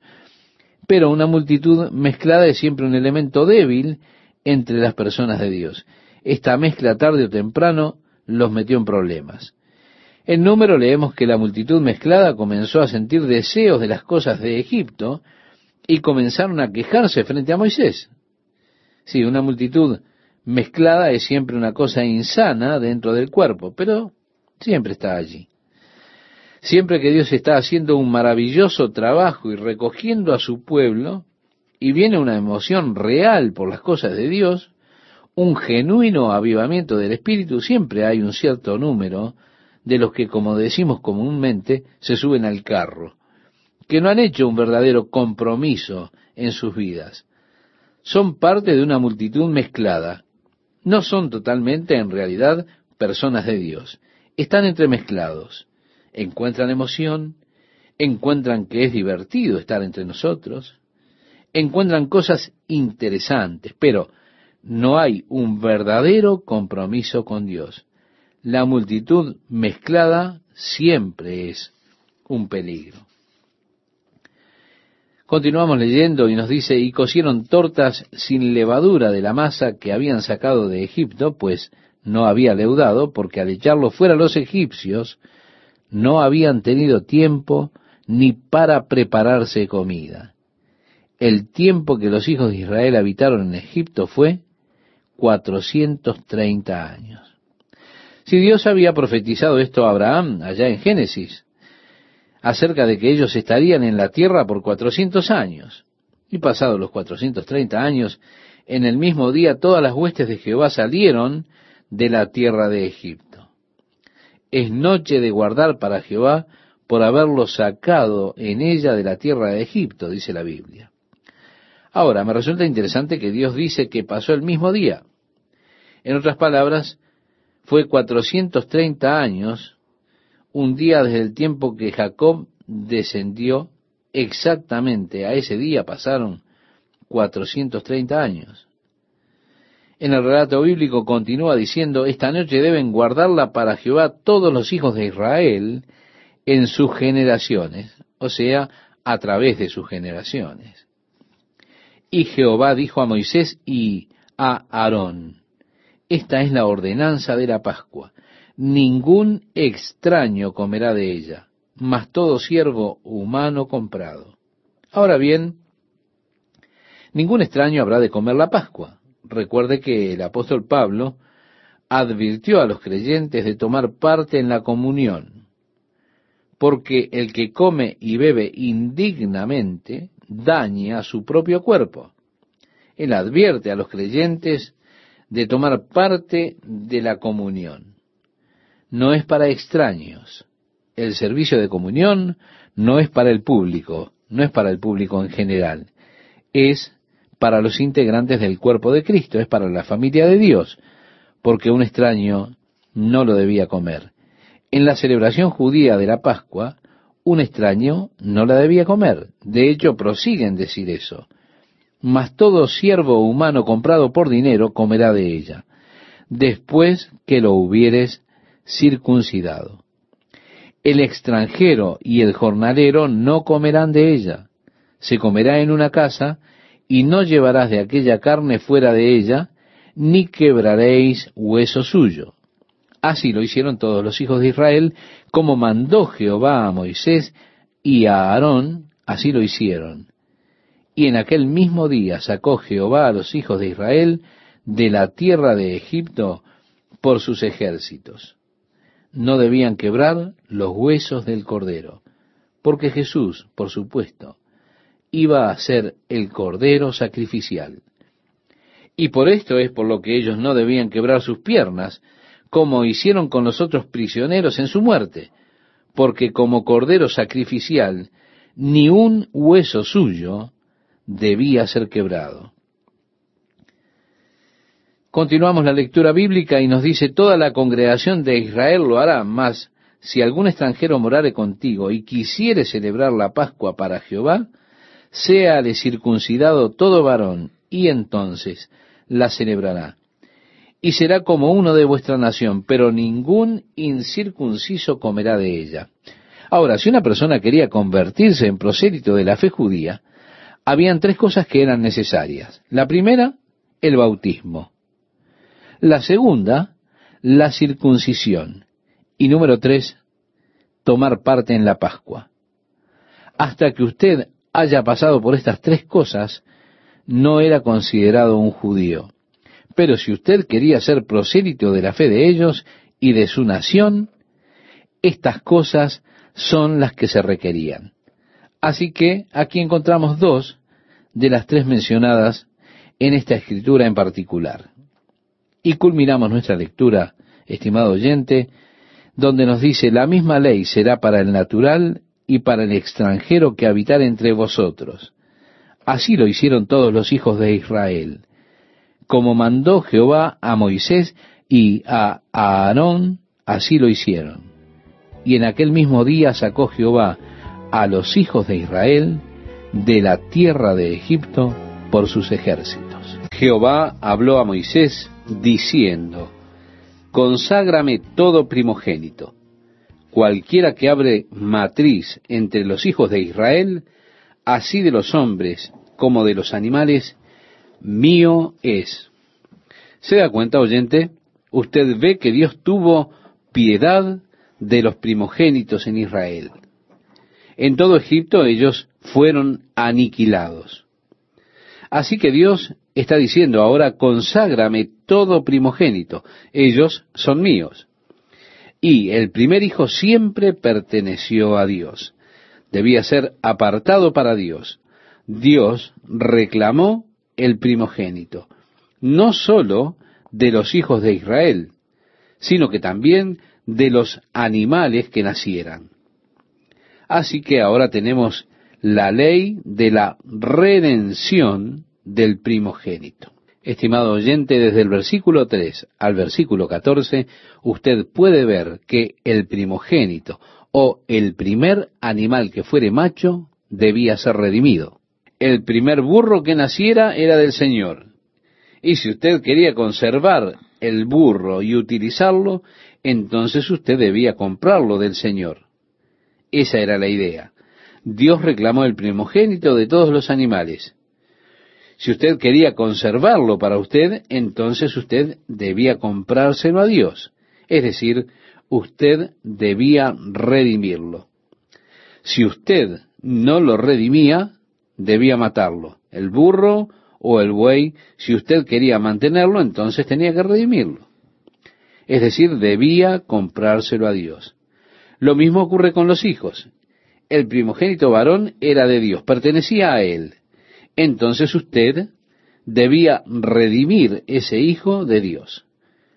pero una multitud mezclada es siempre un elemento débil entre las personas de Dios. Esta mezcla tarde o temprano los metió en problemas. En número leemos que la multitud mezclada comenzó a sentir deseos de las cosas de Egipto y comenzaron a quejarse frente a Moisés. Sí, una multitud mezclada es siempre una cosa insana dentro del cuerpo, pero siempre está allí. Siempre que Dios está haciendo un maravilloso trabajo y recogiendo a su pueblo, y viene una emoción real por las cosas de Dios, un genuino avivamiento del Espíritu, siempre hay un cierto número de los que, como decimos comúnmente, se suben al carro, que no han hecho un verdadero compromiso en sus vidas. Son parte de una multitud mezclada. No son totalmente, en realidad, personas de Dios. Están entremezclados. Encuentran emoción, encuentran que es divertido estar entre nosotros, encuentran cosas interesantes, pero no hay un verdadero compromiso con Dios la multitud mezclada siempre es un peligro. Continuamos leyendo y nos dice, y cocieron tortas sin levadura de la masa que habían sacado de Egipto, pues no había leudado, porque al echarlo fuera los egipcios, no habían tenido tiempo ni para prepararse comida. El tiempo que los hijos de Israel habitaron en Egipto fue cuatrocientos treinta años. Si Dios había profetizado esto a Abraham allá en Génesis, acerca de que ellos estarían en la tierra por cuatrocientos años, y pasados los cuatrocientos treinta años, en el mismo día todas las huestes de Jehová salieron de la tierra de Egipto. Es noche de guardar para Jehová por haberlo sacado en ella de la tierra de Egipto, dice la Biblia. Ahora, me resulta interesante que Dios dice que pasó el mismo día. En otras palabras, fue 430 años, un día desde el tiempo que Jacob descendió, exactamente a ese día pasaron 430 años. En el relato bíblico continúa diciendo, esta noche deben guardarla para Jehová todos los hijos de Israel en sus generaciones, o sea, a través de sus generaciones. Y Jehová dijo a Moisés y a Aarón, esta es la ordenanza de la Pascua. Ningún extraño comerá de ella, mas todo siervo humano comprado. Ahora bien, ningún extraño habrá de comer la Pascua. Recuerde que el apóstol Pablo advirtió a los creyentes de tomar parte en la comunión, porque el que come y bebe indignamente daña a su propio cuerpo. Él advierte a los creyentes de tomar parte de la comunión. No es para extraños. El servicio de comunión no es para el público, no es para el público en general. Es para los integrantes del cuerpo de Cristo, es para la familia de Dios, porque un extraño no lo debía comer. En la celebración judía de la Pascua, un extraño no la debía comer. De hecho, prosiguen decir eso mas todo siervo humano comprado por dinero comerá de ella, después que lo hubieres circuncidado. El extranjero y el jornalero no comerán de ella, se comerá en una casa, y no llevarás de aquella carne fuera de ella, ni quebraréis hueso suyo. Así lo hicieron todos los hijos de Israel, como mandó Jehová a Moisés y a Aarón, así lo hicieron. Y en aquel mismo día sacó Jehová a los hijos de Israel de la tierra de Egipto por sus ejércitos. No debían quebrar los huesos del cordero, porque Jesús, por supuesto, iba a ser el cordero sacrificial. Y por esto es por lo que ellos no debían quebrar sus piernas, como hicieron con los otros prisioneros en su muerte, porque como cordero sacrificial, ni un hueso suyo debía ser quebrado. Continuamos la lectura bíblica y nos dice, toda la congregación de Israel lo hará, mas si algún extranjero morare contigo y quisiere celebrar la Pascua para Jehová, séale circuncidado todo varón, y entonces la celebrará. Y será como uno de vuestra nación, pero ningún incircunciso comerá de ella. Ahora, si una persona quería convertirse en prosélito de la fe judía, habían tres cosas que eran necesarias. La primera, el bautismo. La segunda, la circuncisión. Y número tres, tomar parte en la Pascua. Hasta que usted haya pasado por estas tres cosas, no era considerado un judío. Pero si usted quería ser prosélito de la fe de ellos y de su nación, estas cosas son las que se requerían. Así que aquí encontramos dos de las tres mencionadas en esta escritura en particular. Y culminamos nuestra lectura, estimado oyente, donde nos dice, la misma ley será para el natural y para el extranjero que habitar entre vosotros. Así lo hicieron todos los hijos de Israel, como mandó Jehová a Moisés y a Aarón, así lo hicieron. Y en aquel mismo día sacó Jehová a los hijos de Israel de la tierra de Egipto por sus ejércitos. Jehová habló a Moisés diciendo, Conságrame todo primogénito. Cualquiera que abre matriz entre los hijos de Israel, así de los hombres como de los animales, mío es. ¿Se da cuenta, oyente? Usted ve que Dios tuvo piedad de los primogénitos en Israel. En todo Egipto ellos fueron aniquilados. Así que Dios está diciendo ahora, conságrame todo primogénito, ellos son míos. Y el primer hijo siempre perteneció a Dios. Debía ser apartado para Dios. Dios reclamó el primogénito, no sólo de los hijos de Israel, sino que también de los animales que nacieran. Así que ahora tenemos la ley de la redención del primogénito. Estimado oyente, desde el versículo 3 al versículo 14, usted puede ver que el primogénito o el primer animal que fuere macho debía ser redimido. El primer burro que naciera era del Señor. Y si usted quería conservar el burro y utilizarlo, entonces usted debía comprarlo del Señor. Esa era la idea. Dios reclamó el primogénito de todos los animales. Si usted quería conservarlo para usted, entonces usted debía comprárselo a Dios. Es decir, usted debía redimirlo. Si usted no lo redimía, debía matarlo. El burro o el buey, si usted quería mantenerlo, entonces tenía que redimirlo. Es decir, debía comprárselo a Dios. Lo mismo ocurre con los hijos. El primogénito varón era de Dios, pertenecía a Él entonces usted debía redimir ese hijo de Dios.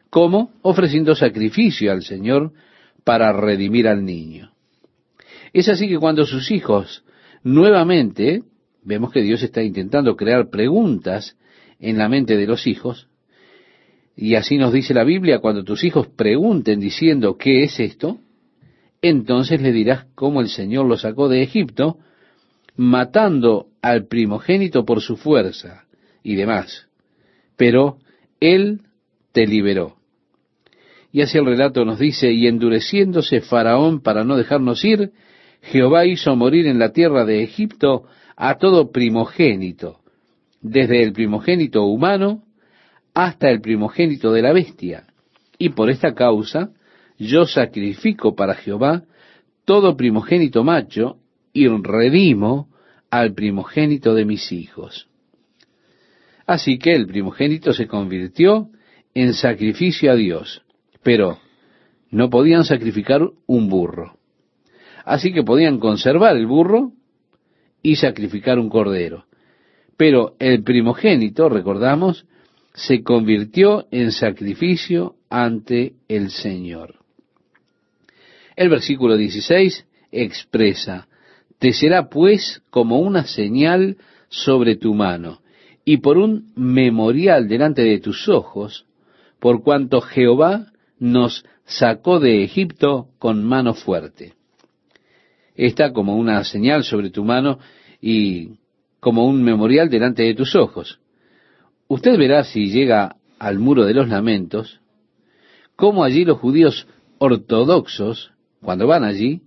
¿Cómo? Ofreciendo sacrificio al Señor para redimir al niño. Es así que cuando sus hijos nuevamente, vemos que Dios está intentando crear preguntas en la mente de los hijos, y así nos dice la Biblia, cuando tus hijos pregunten diciendo, ¿qué es esto? Entonces le dirás cómo el Señor lo sacó de Egipto, matando al primogénito por su fuerza y demás. Pero Él te liberó. Y así el relato nos dice, y endureciéndose Faraón para no dejarnos ir, Jehová hizo morir en la tierra de Egipto a todo primogénito, desde el primogénito humano hasta el primogénito de la bestia, Y por esta causa yo sacrifico para Jehová todo primogénito macho y redimo al primogénito de mis hijos. Así que el primogénito se convirtió en sacrificio a Dios, pero no podían sacrificar un burro. Así que podían conservar el burro y sacrificar un cordero. Pero el primogénito, recordamos, se convirtió en sacrificio ante el Señor. El versículo 16 expresa, te será pues como una señal sobre tu mano y por un memorial delante de tus ojos, por cuanto Jehová nos sacó de Egipto con mano fuerte. Está como una señal sobre tu mano y como un memorial delante de tus ojos. Usted verá si llega al muro de los lamentos, cómo allí los judíos ortodoxos, cuando van allí,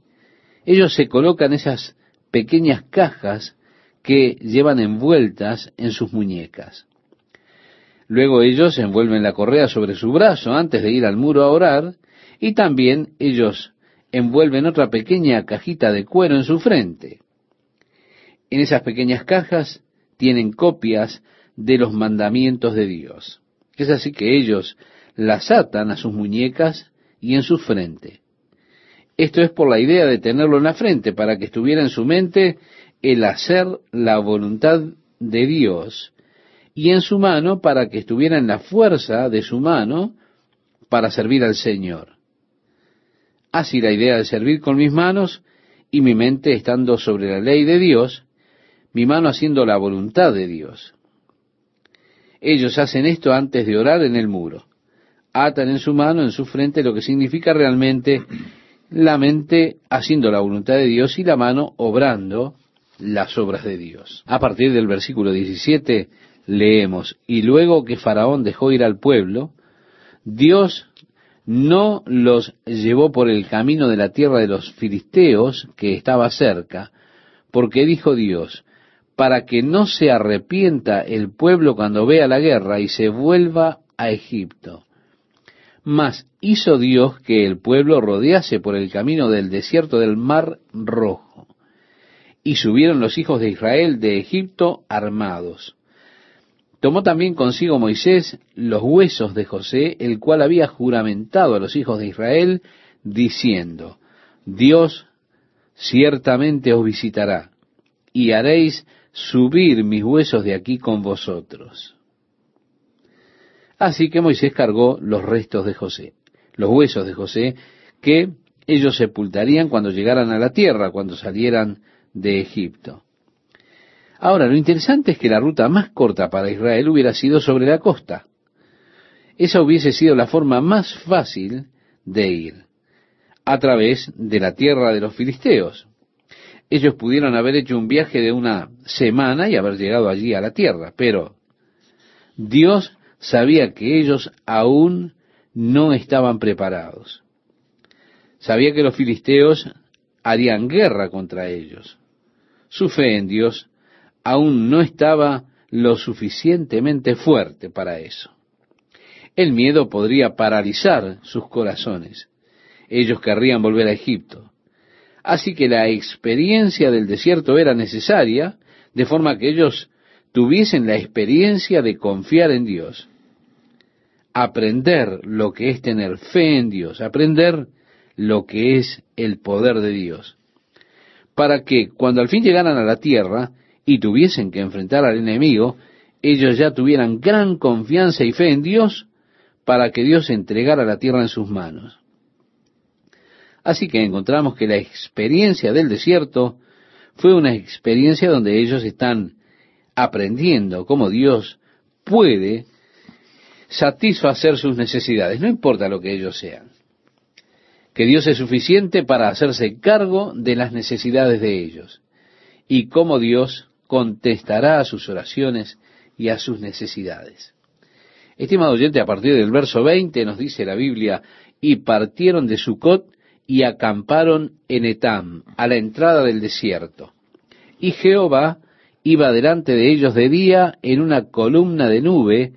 ellos se colocan esas pequeñas cajas que llevan envueltas en sus muñecas. Luego ellos envuelven la correa sobre su brazo antes de ir al muro a orar y también ellos envuelven otra pequeña cajita de cuero en su frente. En esas pequeñas cajas tienen copias de los mandamientos de Dios. Es así que ellos las atan a sus muñecas y en su frente. Esto es por la idea de tenerlo en la frente, para que estuviera en su mente el hacer la voluntad de Dios, y en su mano para que estuviera en la fuerza de su mano para servir al Señor. Así la idea de servir con mis manos y mi mente estando sobre la ley de Dios, mi mano haciendo la voluntad de Dios. Ellos hacen esto antes de orar en el muro. Atan en su mano, en su frente, lo que significa realmente la mente haciendo la voluntad de Dios y la mano obrando las obras de Dios. A partir del versículo 17 leemos, y luego que Faraón dejó ir al pueblo, Dios no los llevó por el camino de la tierra de los filisteos que estaba cerca, porque dijo Dios, para que no se arrepienta el pueblo cuando vea la guerra y se vuelva a Egipto. Mas hizo Dios que el pueblo rodease por el camino del desierto del mar rojo. Y subieron los hijos de Israel de Egipto armados. Tomó también consigo Moisés los huesos de José, el cual había juramentado a los hijos de Israel, diciendo, Dios ciertamente os visitará, y haréis subir mis huesos de aquí con vosotros. Así que Moisés cargó los restos de José, los huesos de José, que ellos sepultarían cuando llegaran a la tierra, cuando salieran de Egipto. Ahora, lo interesante es que la ruta más corta para Israel hubiera sido sobre la costa. Esa hubiese sido la forma más fácil de ir, a través de la tierra de los filisteos. Ellos pudieron haber hecho un viaje de una semana y haber llegado allí a la tierra, pero Dios sabía que ellos aún no estaban preparados. Sabía que los filisteos harían guerra contra ellos. Su fe en Dios aún no estaba lo suficientemente fuerte para eso. El miedo podría paralizar sus corazones. Ellos querrían volver a Egipto. Así que la experiencia del desierto era necesaria, de forma que ellos tuviesen la experiencia de confiar en Dios aprender lo que es tener fe en Dios, aprender lo que es el poder de Dios, para que cuando al fin llegaran a la tierra y tuviesen que enfrentar al enemigo, ellos ya tuvieran gran confianza y fe en Dios para que Dios entregara la tierra en sus manos. Así que encontramos que la experiencia del desierto fue una experiencia donde ellos están aprendiendo cómo Dios puede satisfacer sus necesidades, no importa lo que ellos sean. Que Dios es suficiente para hacerse cargo de las necesidades de ellos y cómo Dios contestará a sus oraciones y a sus necesidades. Estimado oyente, a partir del verso 20 nos dice la Biblia, y partieron de Sucot y acamparon en Etam, a la entrada del desierto. Y Jehová iba delante de ellos de día en una columna de nube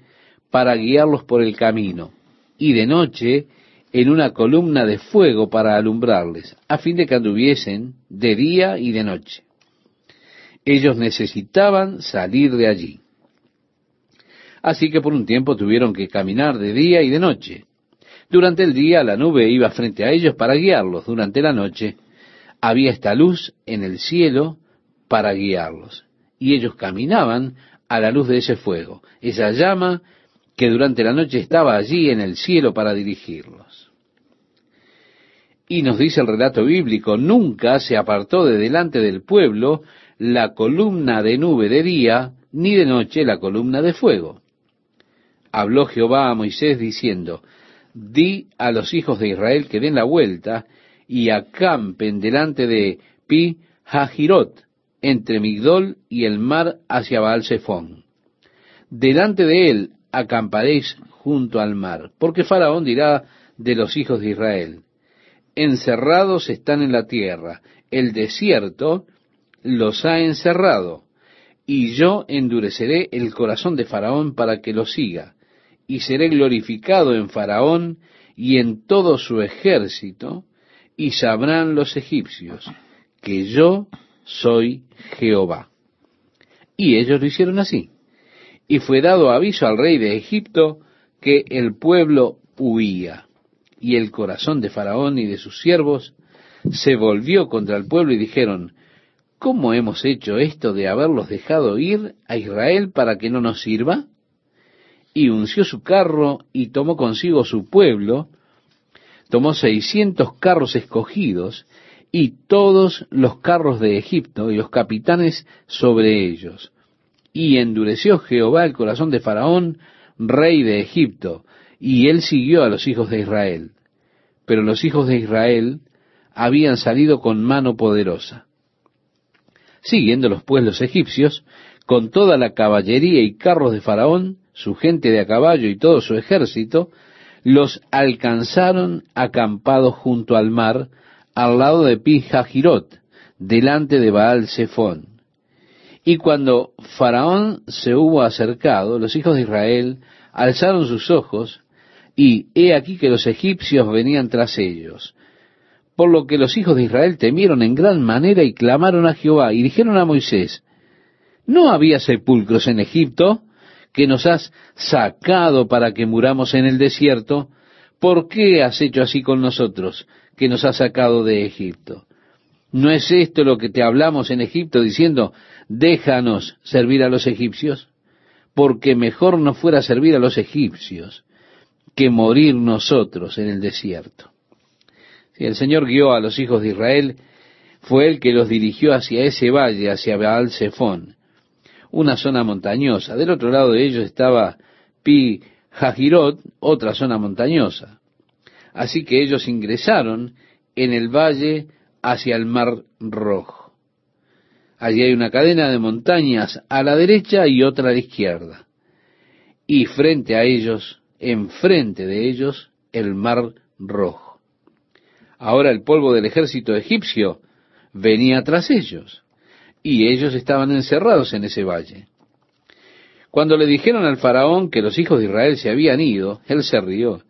para guiarlos por el camino, y de noche en una columna de fuego para alumbrarles, a fin de que anduviesen de día y de noche. Ellos necesitaban salir de allí. Así que por un tiempo tuvieron que caminar de día y de noche. Durante el día la nube iba frente a ellos para guiarlos. Durante la noche había esta luz en el cielo para guiarlos. Y ellos caminaban a la luz de ese fuego, esa llama que durante la noche estaba allí en el cielo para dirigirlos. Y nos dice el relato bíblico, nunca se apartó de delante del pueblo la columna de nube de día, ni de noche la columna de fuego. Habló Jehová a Moisés diciendo, di a los hijos de Israel que den la vuelta y acampen delante de Pi Hajirot, entre Migdol y el mar hacia Baal Zephón. Delante de él acamparéis junto al mar, porque Faraón dirá de los hijos de Israel, encerrados están en la tierra, el desierto los ha encerrado, y yo endureceré el corazón de Faraón para que lo siga, y seré glorificado en Faraón y en todo su ejército, y sabrán los egipcios que yo soy Jehová. Y ellos lo hicieron así. Y fue dado aviso al rey de Egipto que el pueblo huía. Y el corazón de Faraón y de sus siervos se volvió contra el pueblo y dijeron, ¿cómo hemos hecho esto de haberlos dejado ir a Israel para que no nos sirva? Y unció su carro y tomó consigo su pueblo, tomó seiscientos carros escogidos y todos los carros de Egipto y los capitanes sobre ellos. Y endureció Jehová el corazón de Faraón, rey de Egipto, y él siguió a los hijos de Israel. Pero los hijos de Israel habían salido con mano poderosa. Siguiendo los pueblos egipcios, con toda la caballería y carros de Faraón, su gente de a caballo y todo su ejército, los alcanzaron acampados junto al mar, al lado de Pi-Hajirot, delante de Baal Zephón. Y cuando Faraón se hubo acercado, los hijos de Israel alzaron sus ojos, y he aquí que los egipcios venían tras ellos. Por lo que los hijos de Israel temieron en gran manera y clamaron a Jehová, y dijeron a Moisés, ¿no había sepulcros en Egipto que nos has sacado para que muramos en el desierto? ¿Por qué has hecho así con nosotros? que nos ha sacado de Egipto. ¿No es esto lo que te hablamos en Egipto diciendo, déjanos servir a los egipcios? Porque mejor nos fuera servir a los egipcios que morir nosotros en el desierto. Si el Señor guió a los hijos de Israel, fue Él que los dirigió hacia ese valle, hacia Baal Zephón, una zona montañosa. Del otro lado de ellos estaba Pi Hajirot, otra zona montañosa. Así que ellos ingresaron en el valle hacia el mar rojo. Allí hay una cadena de montañas a la derecha y otra a la izquierda. Y frente a ellos, enfrente de ellos, el mar rojo. Ahora el polvo del ejército egipcio venía tras ellos, y ellos estaban encerrados en ese valle. Cuando le dijeron al faraón que los hijos de Israel se habían ido, él se rió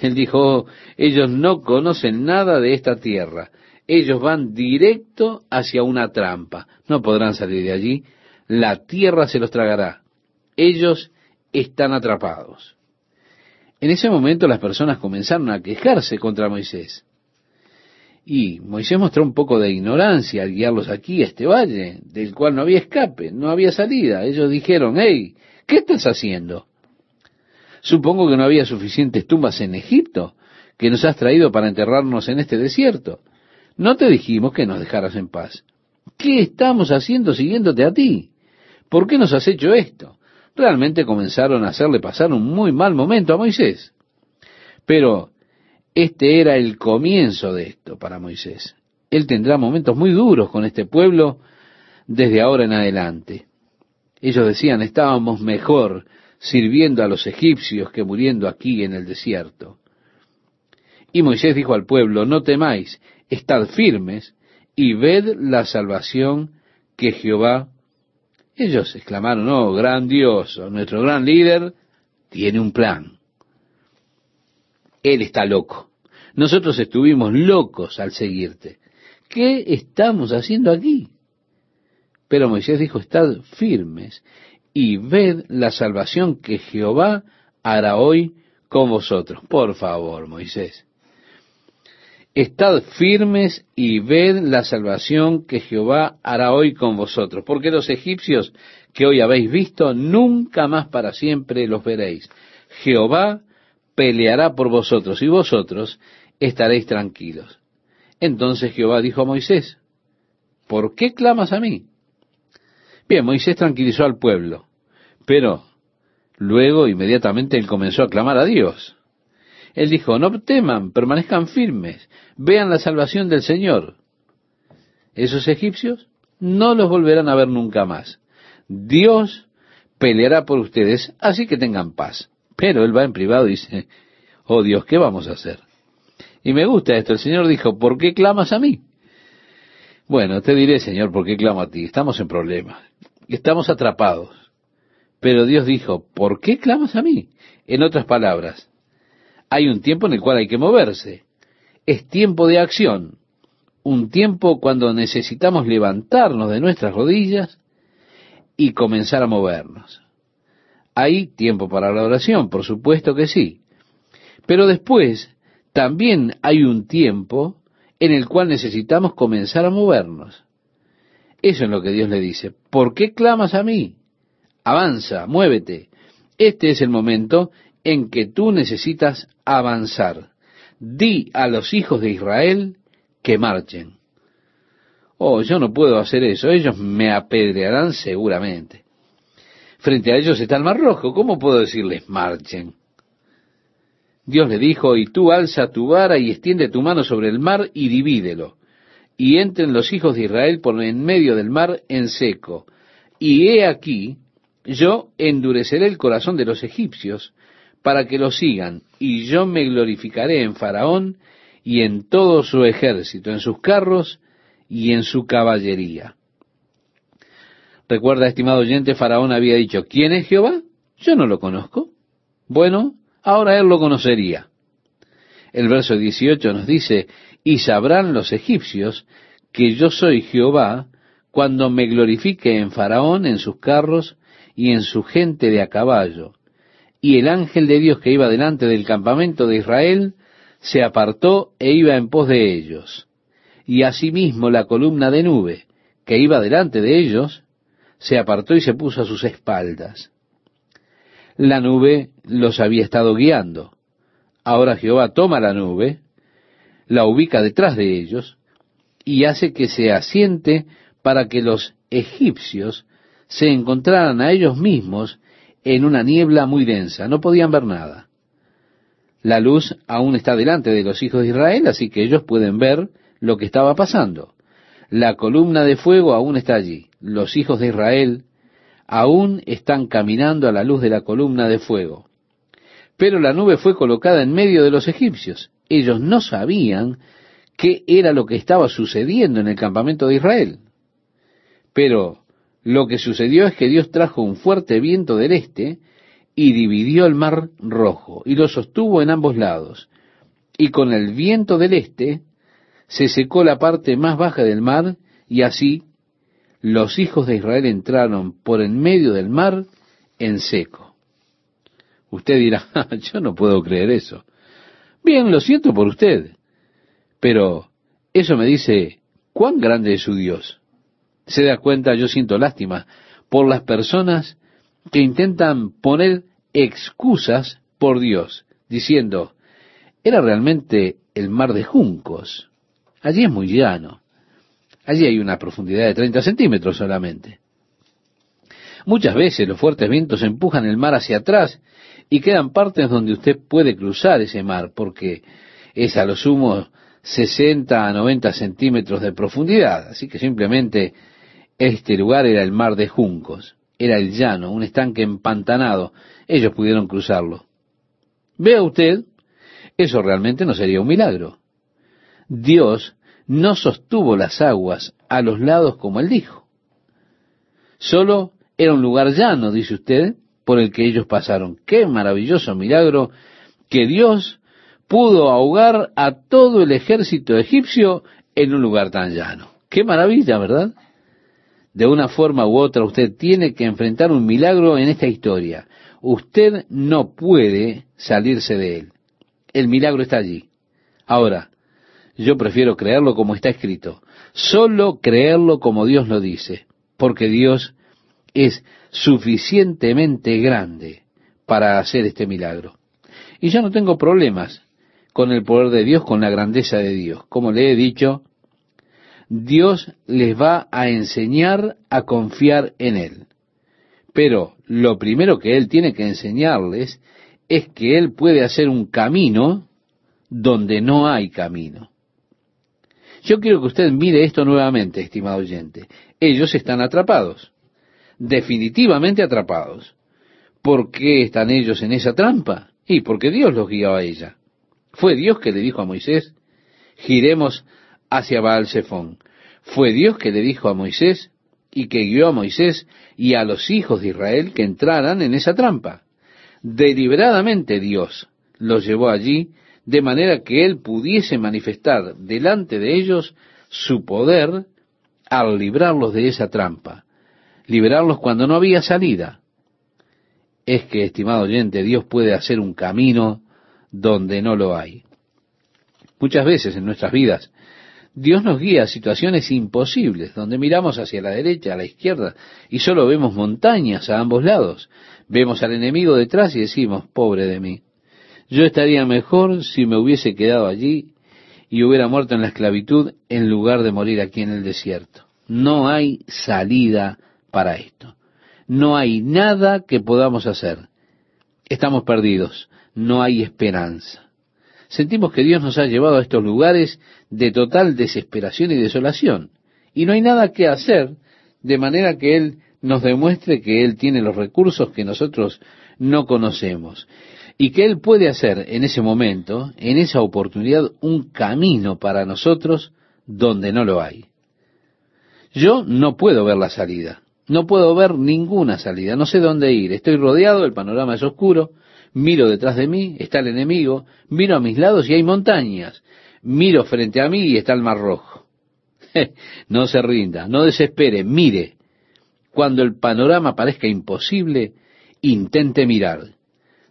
él dijo, ellos no conocen nada de esta tierra. Ellos van directo hacia una trampa. No podrán salir de allí. La tierra se los tragará. Ellos están atrapados. En ese momento las personas comenzaron a quejarse contra Moisés. Y Moisés mostró un poco de ignorancia al guiarlos aquí a este valle, del cual no había escape, no había salida. Ellos dijeron, hey, ¿qué estás haciendo? Supongo que no había suficientes tumbas en Egipto que nos has traído para enterrarnos en este desierto. No te dijimos que nos dejaras en paz. ¿Qué estamos haciendo siguiéndote a ti? ¿Por qué nos has hecho esto? Realmente comenzaron a hacerle pasar un muy mal momento a Moisés. Pero este era el comienzo de esto para Moisés. Él tendrá momentos muy duros con este pueblo desde ahora en adelante. Ellos decían, estábamos mejor sirviendo a los egipcios que muriendo aquí en el desierto. Y Moisés dijo al pueblo, no temáis, estad firmes y ved la salvación que Jehová. Ellos exclamaron, oh, gran Dios, nuestro gran líder tiene un plan. Él está loco. Nosotros estuvimos locos al seguirte. ¿Qué estamos haciendo aquí? Pero Moisés dijo, estad firmes y ved la salvación que Jehová hará hoy con vosotros. Por favor, Moisés. Estad firmes y ved la salvación que Jehová hará hoy con vosotros, porque los egipcios que hoy habéis visto, nunca más para siempre los veréis. Jehová peleará por vosotros y vosotros estaréis tranquilos. Entonces Jehová dijo a Moisés, ¿por qué clamas a mí? Bien, Moisés tranquilizó al pueblo, pero luego inmediatamente él comenzó a clamar a Dios. Él dijo, no teman, permanezcan firmes, vean la salvación del Señor. Esos egipcios no los volverán a ver nunca más. Dios peleará por ustedes, así que tengan paz. Pero él va en privado y dice, oh Dios, ¿qué vamos a hacer? Y me gusta esto, el Señor dijo, ¿por qué clamas a mí? Bueno, te diré, Señor, ¿por qué clamo a ti? Estamos en problemas, estamos atrapados. Pero Dios dijo, ¿por qué clamas a mí? En otras palabras, hay un tiempo en el cual hay que moverse. Es tiempo de acción. Un tiempo cuando necesitamos levantarnos de nuestras rodillas y comenzar a movernos. Hay tiempo para la oración, por supuesto que sí. Pero después también hay un tiempo en el cual necesitamos comenzar a movernos. Eso es lo que Dios le dice. ¿Por qué clamas a mí? Avanza, muévete. Este es el momento en que tú necesitas avanzar. Di a los hijos de Israel que marchen. Oh, yo no puedo hacer eso, ellos me apedrearán seguramente. Frente a ellos está el mar rojo, ¿cómo puedo decirles marchen? Dios le dijo, y tú alza tu vara y extiende tu mano sobre el mar y divídelo, y entren los hijos de Israel por en medio del mar en seco. Y he aquí, yo endureceré el corazón de los egipcios para que lo sigan, y yo me glorificaré en Faraón y en todo su ejército, en sus carros y en su caballería. Recuerda, estimado oyente, Faraón había dicho, ¿quién es Jehová? Yo no lo conozco. Bueno, ahora él lo conocería. El verso 18 nos dice, y sabrán los egipcios que yo soy Jehová cuando me glorifique en Faraón, en sus carros y en su gente de a caballo. Y el ángel de Dios que iba delante del campamento de Israel se apartó e iba en pos de ellos. Y asimismo la columna de nube que iba delante de ellos se apartó y se puso a sus espaldas. La nube los había estado guiando. Ahora Jehová toma la nube, la ubica detrás de ellos y hace que se asiente para que los egipcios se encontraran a ellos mismos en una niebla muy densa. No podían ver nada. La luz aún está delante de los hijos de Israel, así que ellos pueden ver lo que estaba pasando. La columna de fuego aún está allí. Los hijos de Israel aún están caminando a la luz de la columna de fuego. Pero la nube fue colocada en medio de los egipcios. Ellos no sabían qué era lo que estaba sucediendo en el campamento de Israel. Pero lo que sucedió es que Dios trajo un fuerte viento del este y dividió el mar rojo y lo sostuvo en ambos lados. Y con el viento del este se secó la parte más baja del mar y así los hijos de Israel entraron por en medio del mar en seco. Usted dirá, yo no puedo creer eso. Bien, lo siento por usted, pero eso me dice cuán grande es su Dios. Se da cuenta, yo siento lástima por las personas que intentan poner excusas por Dios, diciendo, era realmente el mar de juncos. Allí es muy llano. Allí hay una profundidad de 30 centímetros solamente. Muchas veces los fuertes vientos empujan el mar hacia atrás y quedan partes donde usted puede cruzar ese mar porque es a lo sumo 60 a 90 centímetros de profundidad. Así que simplemente este lugar era el mar de juncos, era el llano, un estanque empantanado. Ellos pudieron cruzarlo. Vea usted, eso realmente no sería un milagro. Dios no sostuvo las aguas a los lados como él dijo. Solo era un lugar llano, dice usted, por el que ellos pasaron. Qué maravilloso milagro que Dios pudo ahogar a todo el ejército egipcio en un lugar tan llano. Qué maravilla, ¿verdad? De una forma u otra usted tiene que enfrentar un milagro en esta historia. Usted no puede salirse de él. El milagro está allí. Ahora, yo prefiero creerlo como está escrito. Solo creerlo como Dios lo dice, porque Dios es suficientemente grande para hacer este milagro. Y yo no tengo problemas con el poder de Dios, con la grandeza de Dios. Como le he dicho, Dios les va a enseñar a confiar en Él. Pero lo primero que Él tiene que enseñarles es que Él puede hacer un camino donde no hay camino. Yo quiero que usted mire esto nuevamente, estimado oyente. Ellos están atrapados, definitivamente atrapados. ¿Por qué están ellos en esa trampa? Y porque Dios los guió a ella. Fue Dios que le dijo a Moisés, giremos hacia Baal. Fue Dios que le dijo a Moisés y que guió a Moisés y a los hijos de Israel que entraran en esa trampa. Deliberadamente Dios los llevó allí de manera que Él pudiese manifestar delante de ellos su poder al librarlos de esa trampa, liberarlos cuando no había salida. Es que, estimado oyente, Dios puede hacer un camino donde no lo hay. Muchas veces en nuestras vidas Dios nos guía a situaciones imposibles, donde miramos hacia la derecha, a la izquierda, y solo vemos montañas a ambos lados. Vemos al enemigo detrás y decimos, pobre de mí. Yo estaría mejor si me hubiese quedado allí y hubiera muerto en la esclavitud en lugar de morir aquí en el desierto. No hay salida para esto. No hay nada que podamos hacer. Estamos perdidos. No hay esperanza sentimos que Dios nos ha llevado a estos lugares de total desesperación y desolación. Y no hay nada que hacer de manera que Él nos demuestre que Él tiene los recursos que nosotros no conocemos. Y que Él puede hacer en ese momento, en esa oportunidad, un camino para nosotros donde no lo hay. Yo no puedo ver la salida. No puedo ver ninguna salida. No sé dónde ir. Estoy rodeado, el panorama es oscuro miro detrás de mí, está el enemigo, miro a mis lados y hay montañas, miro frente a mí y está el mar rojo. no se rinda, no desespere, mire. Cuando el panorama parezca imposible, intente mirar.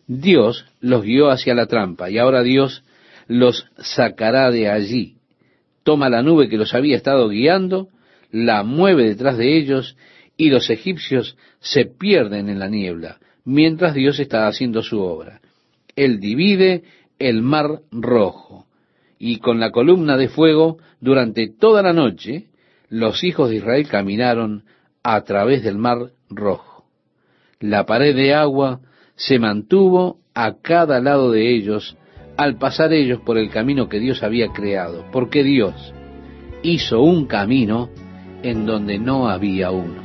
Dios los guió hacia la trampa y ahora Dios los sacará de allí. Toma la nube que los había estado guiando, la mueve detrás de ellos y los egipcios se pierden en la niebla mientras Dios está haciendo su obra. Él divide el mar rojo y con la columna de fuego durante toda la noche los hijos de Israel caminaron a través del mar rojo. La pared de agua se mantuvo a cada lado de ellos al pasar ellos por el camino que Dios había creado, porque Dios hizo un camino en donde no había uno.